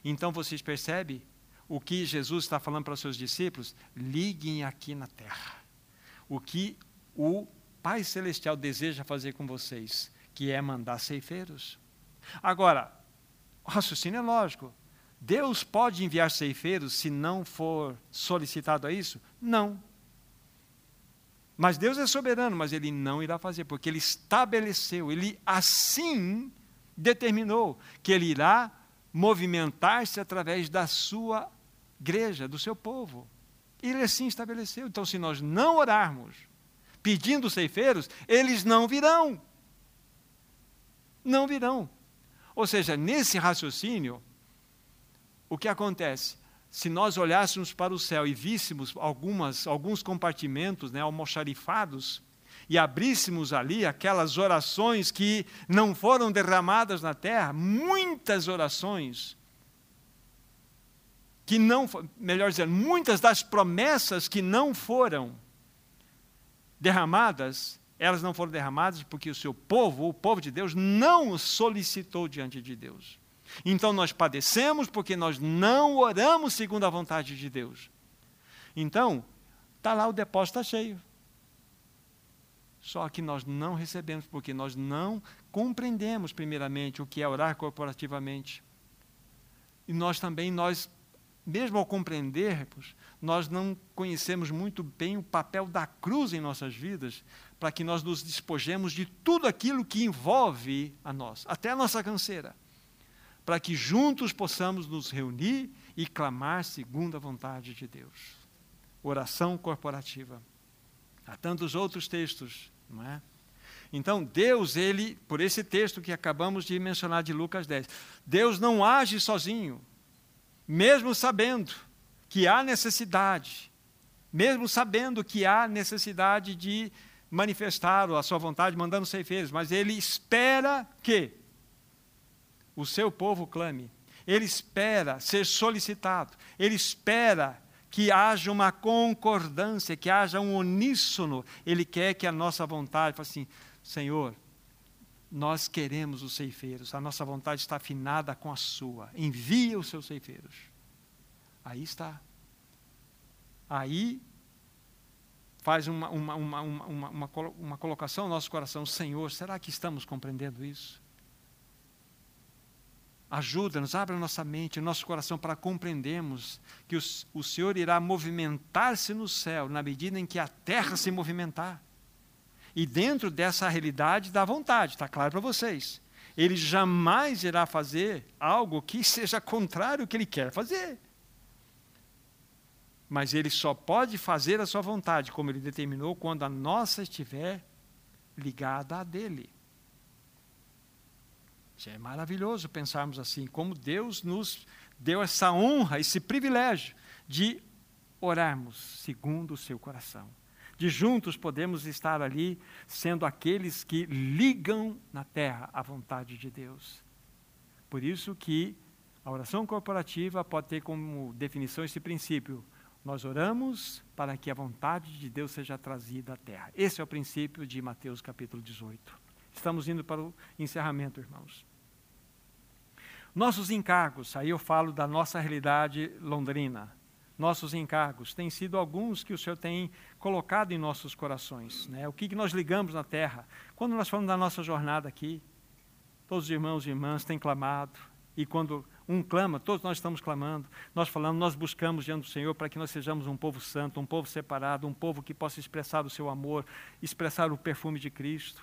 Então vocês percebem o que Jesus está falando para os seus discípulos? Liguem aqui na terra. O que o Pai Celestial deseja fazer com vocês, que é mandar ceifeiros. Agora, o raciocínio é lógico. Deus pode enviar ceifeiros se não for solicitado a isso? Não. Mas Deus é soberano, mas ele não irá fazer, porque ele estabeleceu, ele assim determinou que ele irá movimentar-se através da sua igreja, do seu povo. Ele assim estabeleceu. Então, se nós não orarmos pedindo ceifeiros, eles não virão. Não virão. Ou seja, nesse raciocínio, o que acontece? Se nós olhássemos para o céu e víssemos algumas, alguns compartimentos né, almoxarifados, e abríssemos ali aquelas orações que não foram derramadas na terra, muitas orações, que não, melhor dizendo, muitas das promessas que não foram derramadas, elas não foram derramadas porque o seu povo, o povo de Deus, não solicitou diante de Deus. Então nós padecemos porque nós não oramos segundo a vontade de Deus. Então, está lá o depósito está cheio. Só que nós não recebemos porque nós não compreendemos primeiramente o que é orar corporativamente. E nós também, nós, mesmo ao compreendermos, nós não conhecemos muito bem o papel da cruz em nossas vidas, para que nós nos despojemos de tudo aquilo que envolve a nós, até a nossa canseira, para que juntos possamos nos reunir e clamar segundo a vontade de Deus. Oração corporativa. Há tantos outros textos não é? Então, Deus, ele, por esse texto que acabamos de mencionar de Lucas 10, Deus não age sozinho, mesmo sabendo que há necessidade, mesmo sabendo que há necessidade de manifestar a sua vontade, mandando ceifeiros, mas ele espera que o seu povo clame, ele espera ser solicitado, ele espera que haja uma concordância, que haja um uníssono. Ele quer que a nossa vontade, assim, Senhor, nós queremos os ceifeiros, a nossa vontade está afinada com a sua. Envia os seus ceifeiros. Aí está. Aí faz uma, uma, uma, uma, uma, uma colocação no nosso coração: Senhor, será que estamos compreendendo isso? Ajuda-nos, abra nossa mente, nosso coração para compreendermos que o, o Senhor irá movimentar-se no céu na medida em que a terra se movimentar. E dentro dessa realidade da vontade, está claro para vocês. Ele jamais irá fazer algo que seja contrário ao que ele quer fazer. Mas ele só pode fazer a sua vontade, como ele determinou, quando a nossa estiver ligada à dele. É maravilhoso pensarmos assim, como Deus nos deu essa honra, esse privilégio de orarmos segundo o seu coração. De juntos podemos estar ali sendo aqueles que ligam na terra a vontade de Deus. Por isso que a oração corporativa pode ter como definição esse princípio. Nós oramos para que a vontade de Deus seja trazida à terra. Esse é o princípio de Mateus capítulo 18. Estamos indo para o encerramento, irmãos. Nossos encargos, aí eu falo da nossa realidade londrina. Nossos encargos têm sido alguns que o Senhor tem colocado em nossos corações. Né? O que, que nós ligamos na terra? Quando nós falamos da nossa jornada aqui, todos os irmãos e irmãs têm clamado, e quando um clama, todos nós estamos clamando, nós falamos, nós buscamos diante do Senhor para que nós sejamos um povo santo, um povo separado, um povo que possa expressar o seu amor, expressar o perfume de Cristo.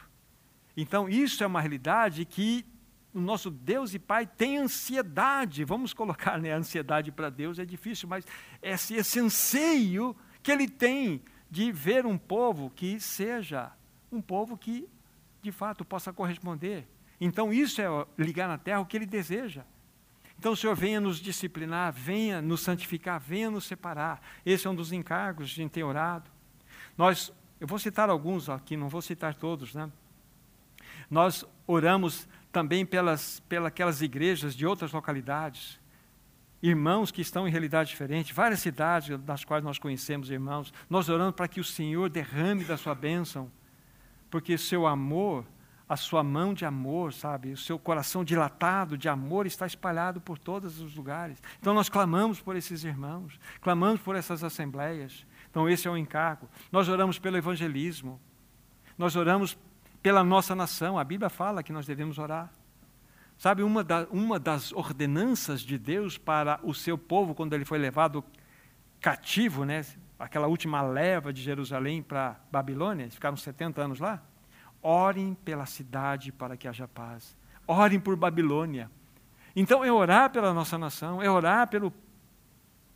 Então, isso é uma realidade que o nosso Deus e Pai tem ansiedade, vamos colocar né, a ansiedade para Deus, é difícil, mas esse, esse anseio que Ele tem de ver um povo que seja um povo que de fato, possa corresponder. Então, isso é ligar na terra o que Ele deseja. Então, o Senhor venha nos disciplinar, venha nos santificar, venha nos separar. Esse é um dos encargos de gente ter orado. Nós, eu vou citar alguns aqui, não vou citar todos, né? Nós oramos também pelas, pelas igrejas de outras localidades, irmãos que estão em realidade diferente, várias cidades das quais nós conhecemos irmãos. Nós oramos para que o Senhor derrame da sua bênção, porque seu amor a sua mão de amor, sabe? O seu coração dilatado de amor está espalhado por todos os lugares. Então nós clamamos por esses irmãos, clamamos por essas assembleias. Então esse é o encargo. Nós oramos pelo evangelismo. Nós oramos pela nossa nação. A Bíblia fala que nós devemos orar. Sabe, uma, da, uma das ordenanças de Deus para o seu povo, quando ele foi levado cativo, né? aquela última leva de Jerusalém para Babilônia, ficaram 70 anos lá. Orem pela cidade para que haja paz. Orem por Babilônia. Então, é orar pela nossa nação, é orar pelo,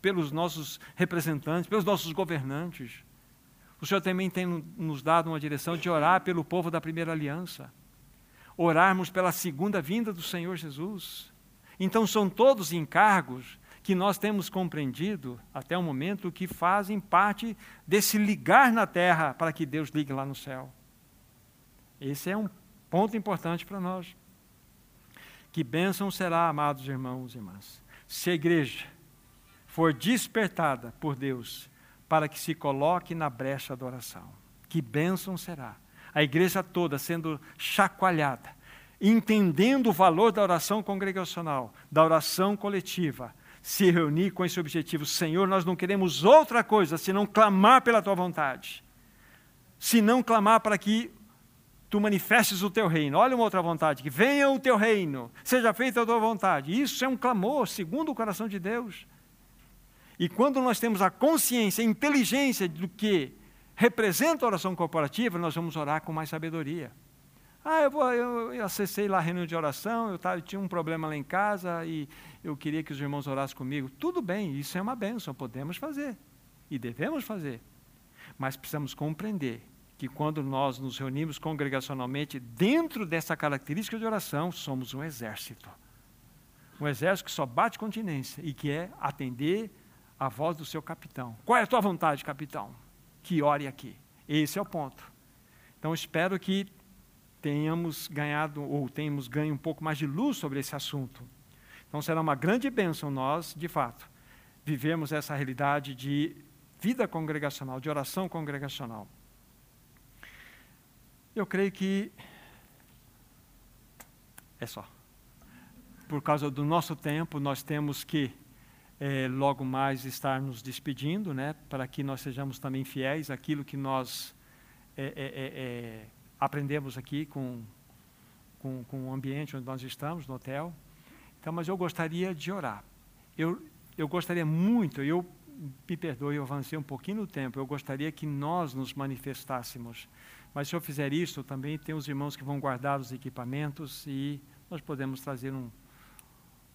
pelos nossos representantes, pelos nossos governantes. O Senhor também tem nos dado uma direção de orar pelo povo da primeira aliança. Orarmos pela segunda vinda do Senhor Jesus. Então, são todos encargos que nós temos compreendido até o momento que fazem parte desse ligar na terra para que Deus ligue lá no céu. Esse é um ponto importante para nós. Que bênção será, amados irmãos e irmãs, se a igreja for despertada por Deus para que se coloque na brecha da oração. Que bênção será. A igreja toda sendo chacoalhada, entendendo o valor da oração congregacional, da oração coletiva, se reunir com esse objetivo. Senhor, nós não queremos outra coisa senão clamar pela tua vontade. Se não clamar para que tu manifestes o teu reino. Olha uma outra vontade, que venha o teu reino, seja feita a tua vontade. Isso é um clamor segundo o coração de Deus. E quando nós temos a consciência, a inteligência do que representa a oração corporativa, nós vamos orar com mais sabedoria. Ah, eu, vou, eu, eu acessei lá a reunião de oração, eu, tava, eu tinha um problema lá em casa e eu queria que os irmãos orassem comigo. Tudo bem, isso é uma bênção, podemos fazer e devemos fazer. Mas precisamos compreender que quando nós nos reunimos congregacionalmente, dentro dessa característica de oração, somos um exército. Um exército que só bate continência e que é atender a voz do seu capitão. Qual é a tua vontade, capitão? Que ore aqui. Esse é o ponto. Então espero que tenhamos ganhado ou tenhamos ganho um pouco mais de luz sobre esse assunto. Então será uma grande bênção nós, de fato, vivemos essa realidade de vida congregacional, de oração congregacional. Eu creio que é só. Por causa do nosso tempo, nós temos que é, logo mais estar nos despedindo, né, para que nós sejamos também fiéis àquilo que nós é, é, aprendemos aqui com, com, com o ambiente onde nós estamos, no hotel. Então, mas eu gostaria de orar. Eu, eu gostaria muito, eu me perdoe, eu avancei um pouquinho no tempo, eu gostaria que nós nos manifestássemos mas se eu fizer isso, também tem os irmãos que vão guardar os equipamentos e nós podemos trazer um,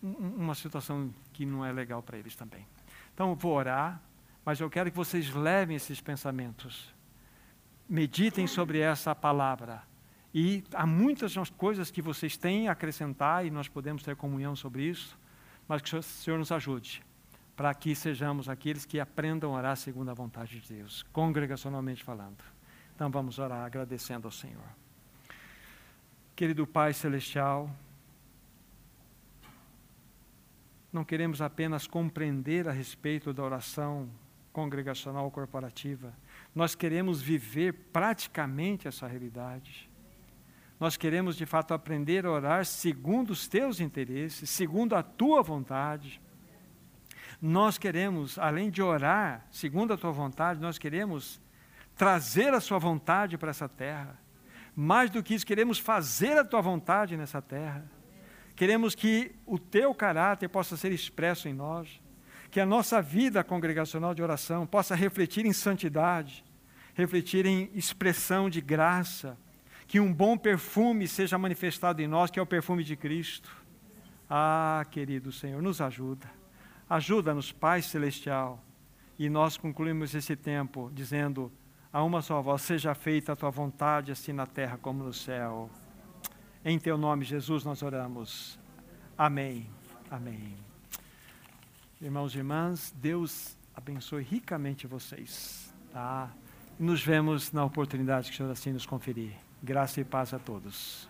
uma situação que não é legal para eles também. Então, eu vou orar, mas eu quero que vocês levem esses pensamentos. Meditem sobre essa palavra. E há muitas coisas que vocês têm a acrescentar e nós podemos ter comunhão sobre isso, mas que o Senhor nos ajude para que sejamos aqueles que aprendam a orar segundo a vontade de Deus, congregacionalmente falando. Então vamos orar agradecendo ao Senhor. Querido Pai Celestial, não queremos apenas compreender a respeito da oração congregacional corporativa, nós queremos viver praticamente essa realidade. Nós queremos de fato aprender a orar segundo os teus interesses, segundo a tua vontade. Nós queremos, além de orar segundo a tua vontade, nós queremos trazer a sua vontade para essa terra. Mais do que isso, queremos fazer a tua vontade nessa terra. Queremos que o teu caráter possa ser expresso em nós, que a nossa vida congregacional de oração possa refletir em santidade, refletir em expressão de graça, que um bom perfume seja manifestado em nós, que é o perfume de Cristo. Ah, querido Senhor, nos ajuda. Ajuda-nos, Pai Celestial. E nós concluímos esse tempo dizendo: a uma só voz: Seja feita a tua vontade, assim na terra como no céu. Em teu nome, Jesus, nós oramos. Amém. Amém. Irmãos e irmãs, Deus abençoe ricamente vocês. Tá? Nos vemos na oportunidade que o Senhor assim nos conferir. Graça e paz a todos.